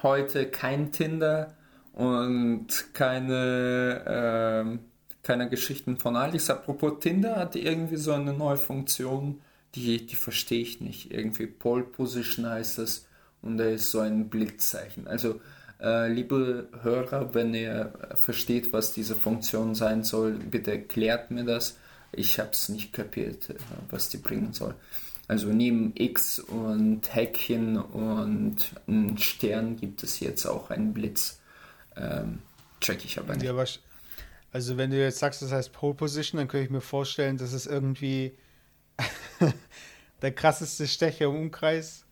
heute kein Tinder und keine, ähm, keine Geschichten von Alex. Apropos Tinder hat irgendwie so eine neue Funktion die, die verstehe ich nicht. Irgendwie Pole Position heißt das und da ist so ein Blitzzeichen. Also, äh, liebe Hörer, wenn ihr versteht, was diese Funktion sein soll, bitte erklärt mir das. Ich habe es nicht kapiert, äh, was die bringen soll. Also neben X und Häkchen und ein Stern gibt es jetzt auch einen Blitz. Ähm, check ich aber nicht. Ja, also wenn du jetzt sagst, das heißt Pole Position, dann könnte ich mir vorstellen, dass es irgendwie [laughs] der krasseste Stecher im Umkreis?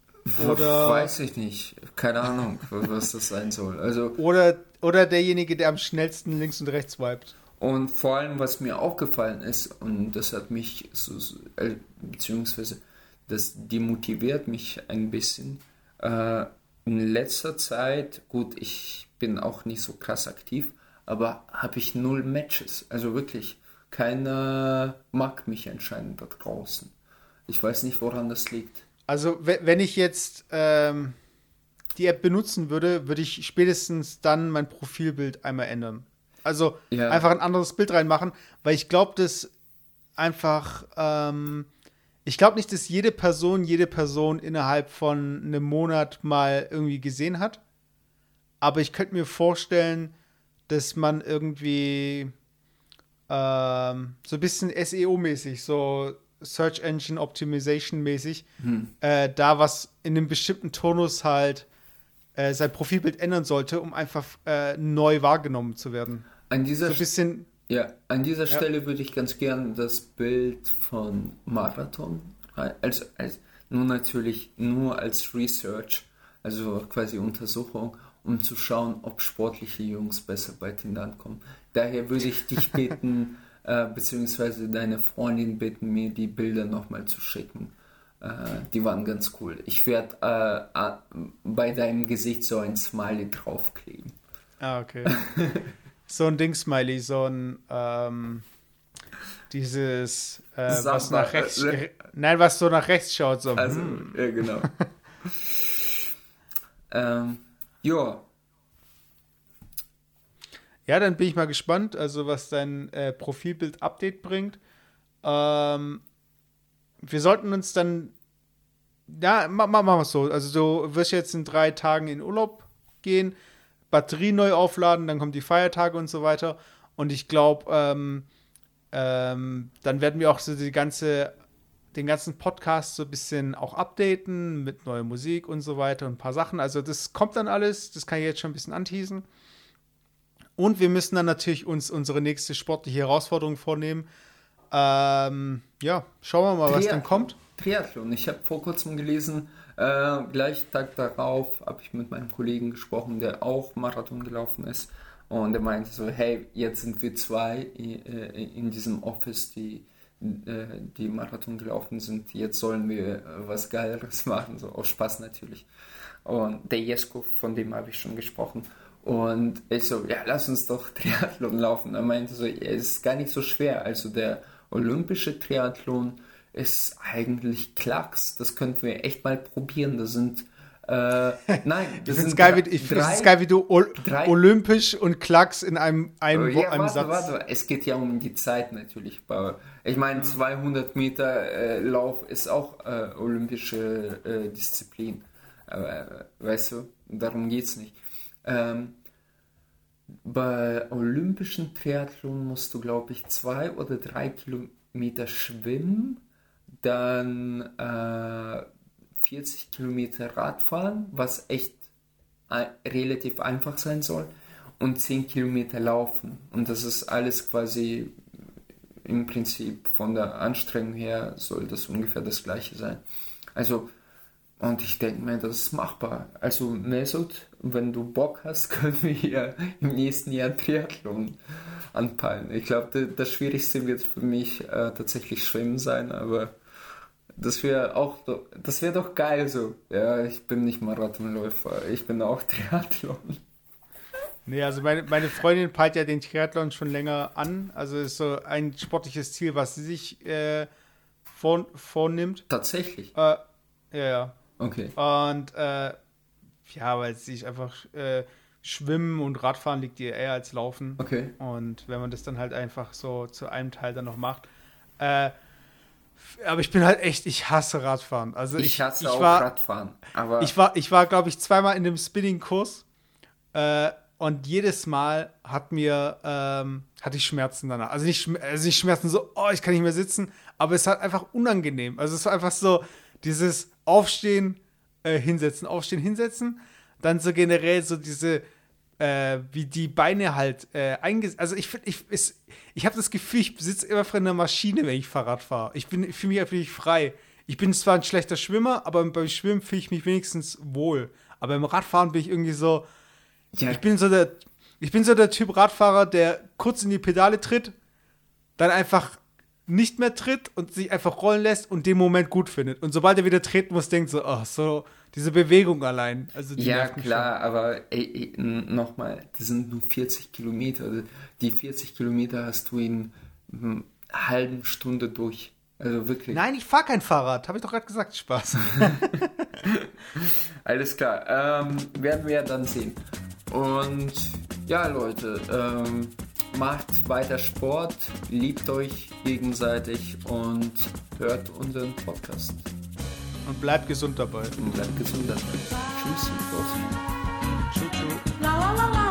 Oder weiß ich nicht. Keine Ahnung, was das sein soll. Also oder, oder derjenige, der am schnellsten links und rechts wiped. Und vor allem, was mir aufgefallen ist, und das hat mich so, äh, beziehungsweise das demotiviert mich ein bisschen. Äh, in letzter Zeit, gut, ich bin auch nicht so krass aktiv, aber habe ich null Matches. Also wirklich, keiner mag mich anscheinend da draußen. Ich weiß nicht, woran das liegt. Also, wenn ich jetzt ähm, die App benutzen würde, würde ich spätestens dann mein Profilbild einmal ändern. Also ja. einfach ein anderes Bild reinmachen, weil ich glaube, dass einfach, ähm, ich glaube nicht, dass jede Person jede Person innerhalb von einem Monat mal irgendwie gesehen hat. Aber ich könnte mir vorstellen, dass man irgendwie ähm, so ein bisschen SEO-mäßig, so Search Engine Optimization mäßig, hm. äh, da was in einem bestimmten Tonus halt äh, sein Profilbild ändern sollte, um einfach äh, neu wahrgenommen zu werden. An dieser, so bisschen, ja, an dieser ja. Stelle würde ich ganz gern das Bild von Marathon, also, als, nur natürlich nur als Research, also quasi Untersuchung, um zu schauen, ob sportliche Jungs besser bei Tinder ankommen. Daher würde ich dich [laughs] bitten, äh, beziehungsweise deine Freundin bitten, mir die Bilder nochmal zu schicken. Äh, die waren ganz cool. Ich werde äh, bei deinem Gesicht so ein Smiley draufkleben. Ah, okay. [laughs] so ein Ding-Smiley, so ein ähm, dieses äh, was nach rechts äh, nein was so nach rechts schaut so also hm. ja genau [laughs] ähm, ja ja, dann bin ich mal gespannt, also was dein äh, Profilbild-Update bringt. Ähm, wir sollten uns dann, ja, machen ma, wir es so. Also du wirst jetzt in drei Tagen in Urlaub gehen, Batterie neu aufladen, dann kommen die Feiertage und so weiter. Und ich glaube, ähm, ähm, dann werden wir auch so die ganze, den ganzen Podcast so ein bisschen auch updaten mit neuer Musik und so weiter und ein paar Sachen. Also das kommt dann alles, das kann ich jetzt schon ein bisschen anteasen. Und wir müssen dann natürlich uns unsere nächste sportliche Herausforderung vornehmen. Ähm, ja, schauen wir mal, was dann kommt. Triathlon. Ich habe vor kurzem gelesen, äh, gleich Tag darauf habe ich mit meinem Kollegen gesprochen, der auch Marathon gelaufen ist. Und er meinte so, hey, jetzt sind wir zwei äh, in diesem Office, die äh, die Marathon gelaufen sind, jetzt sollen wir äh, was Geileres [laughs] machen, so aus Spaß natürlich. Und der Jesko, von dem habe ich schon gesprochen. Und ich so, ja, lass uns doch [laughs] Triathlon laufen. Er meinte so, ja, es ist gar nicht so schwer. Also der olympische Triathlon ist eigentlich Klacks. Das könnten wir echt mal probieren. Das sind äh, [laughs] nein, das ich finde es geil, wie, ich drei, geil, wie du Ol drei, olympisch und Klacks in einem, einem, ja, einem warte, Satz. Warte, es geht ja um die Zeit natürlich. Ich meine, 200 Meter äh, Lauf ist auch äh, olympische äh, Disziplin. Aber, weißt du, darum geht es nicht. Ähm, bei olympischen Triathlon musst du, glaube ich, zwei oder drei Kilometer schwimmen, dann äh, 40 Kilometer Radfahren, was echt relativ einfach sein soll, und 10 Kilometer laufen. Und das ist alles quasi im Prinzip von der Anstrengung her soll das ungefähr das gleiche sein. Also, und ich denke mir, das ist machbar. Also, Mesut, wenn du Bock hast, [laughs] können wir hier im nächsten Jahr Triathlon anpeilen. Ich glaube, das Schwierigste wird für mich äh, tatsächlich Schwimmen sein, aber das wäre auch, das wäre doch geil so. Ja, ich bin nicht Marathonläufer, ich bin auch [laughs] Triathlon. Nee, also meine, meine Freundin peilt ja den Triathlon schon länger an. Also ist so ein sportliches Ziel, was sie sich äh, vor, vornimmt. Tatsächlich? Äh, ja, ja. Okay. Und äh, ja, weil sie sich einfach äh, Schwimmen und Radfahren liegt ihr eher als Laufen. Okay. Und wenn man das dann halt einfach so zu einem Teil dann noch macht. Äh, aber ich bin halt echt, ich hasse Radfahren. Also ich, ich hasse ich auch war, Radfahren. Aber ich war, ich war glaube ich, zweimal in dem Spinning-Kurs äh, und jedes Mal hat mir, ähm, hatte ich Schmerzen danach. Also nicht, also nicht Schmerzen so, oh, ich kann nicht mehr sitzen, aber es hat einfach unangenehm. Also es war einfach so dieses Aufstehen, äh, hinsetzen, aufstehen, hinsetzen. Dann so generell so diese äh, wie die Beine halt äh, eingesetzt. Also ich finde, ich, ich habe das Gefühl, ich sitze immer vor einer Maschine, wenn ich Fahrrad fahre. Ich bin für mich einfach frei. Ich bin zwar ein schlechter Schwimmer, aber beim Schwimmen fühle ich mich wenigstens wohl. Aber im Radfahren bin ich irgendwie so. Ja. Ich bin so der, ich bin so der Typ Radfahrer, der kurz in die Pedale tritt, dann einfach nicht mehr tritt und sich einfach rollen lässt und den Moment gut findet. Und sobald er wieder treten muss, denkt so, oh, so, diese Bewegung allein. Also ja, klar, aber ey, ey, nochmal, das sind nur 40 Kilometer. Also die 40 Kilometer hast du in einer halben Stunde durch. Also wirklich. Nein, ich fahre kein Fahrrad. Habe ich doch gerade gesagt. Spaß. [laughs] Alles klar. Ähm, werden wir ja dann sehen. Und ja, Leute, ähm, macht weiter Sport, liebt euch gegenseitig und hört unseren Podcast. Und bleibt gesund dabei. Und bleibt gesund dabei. Tschüss. Tschüss. Tschüss.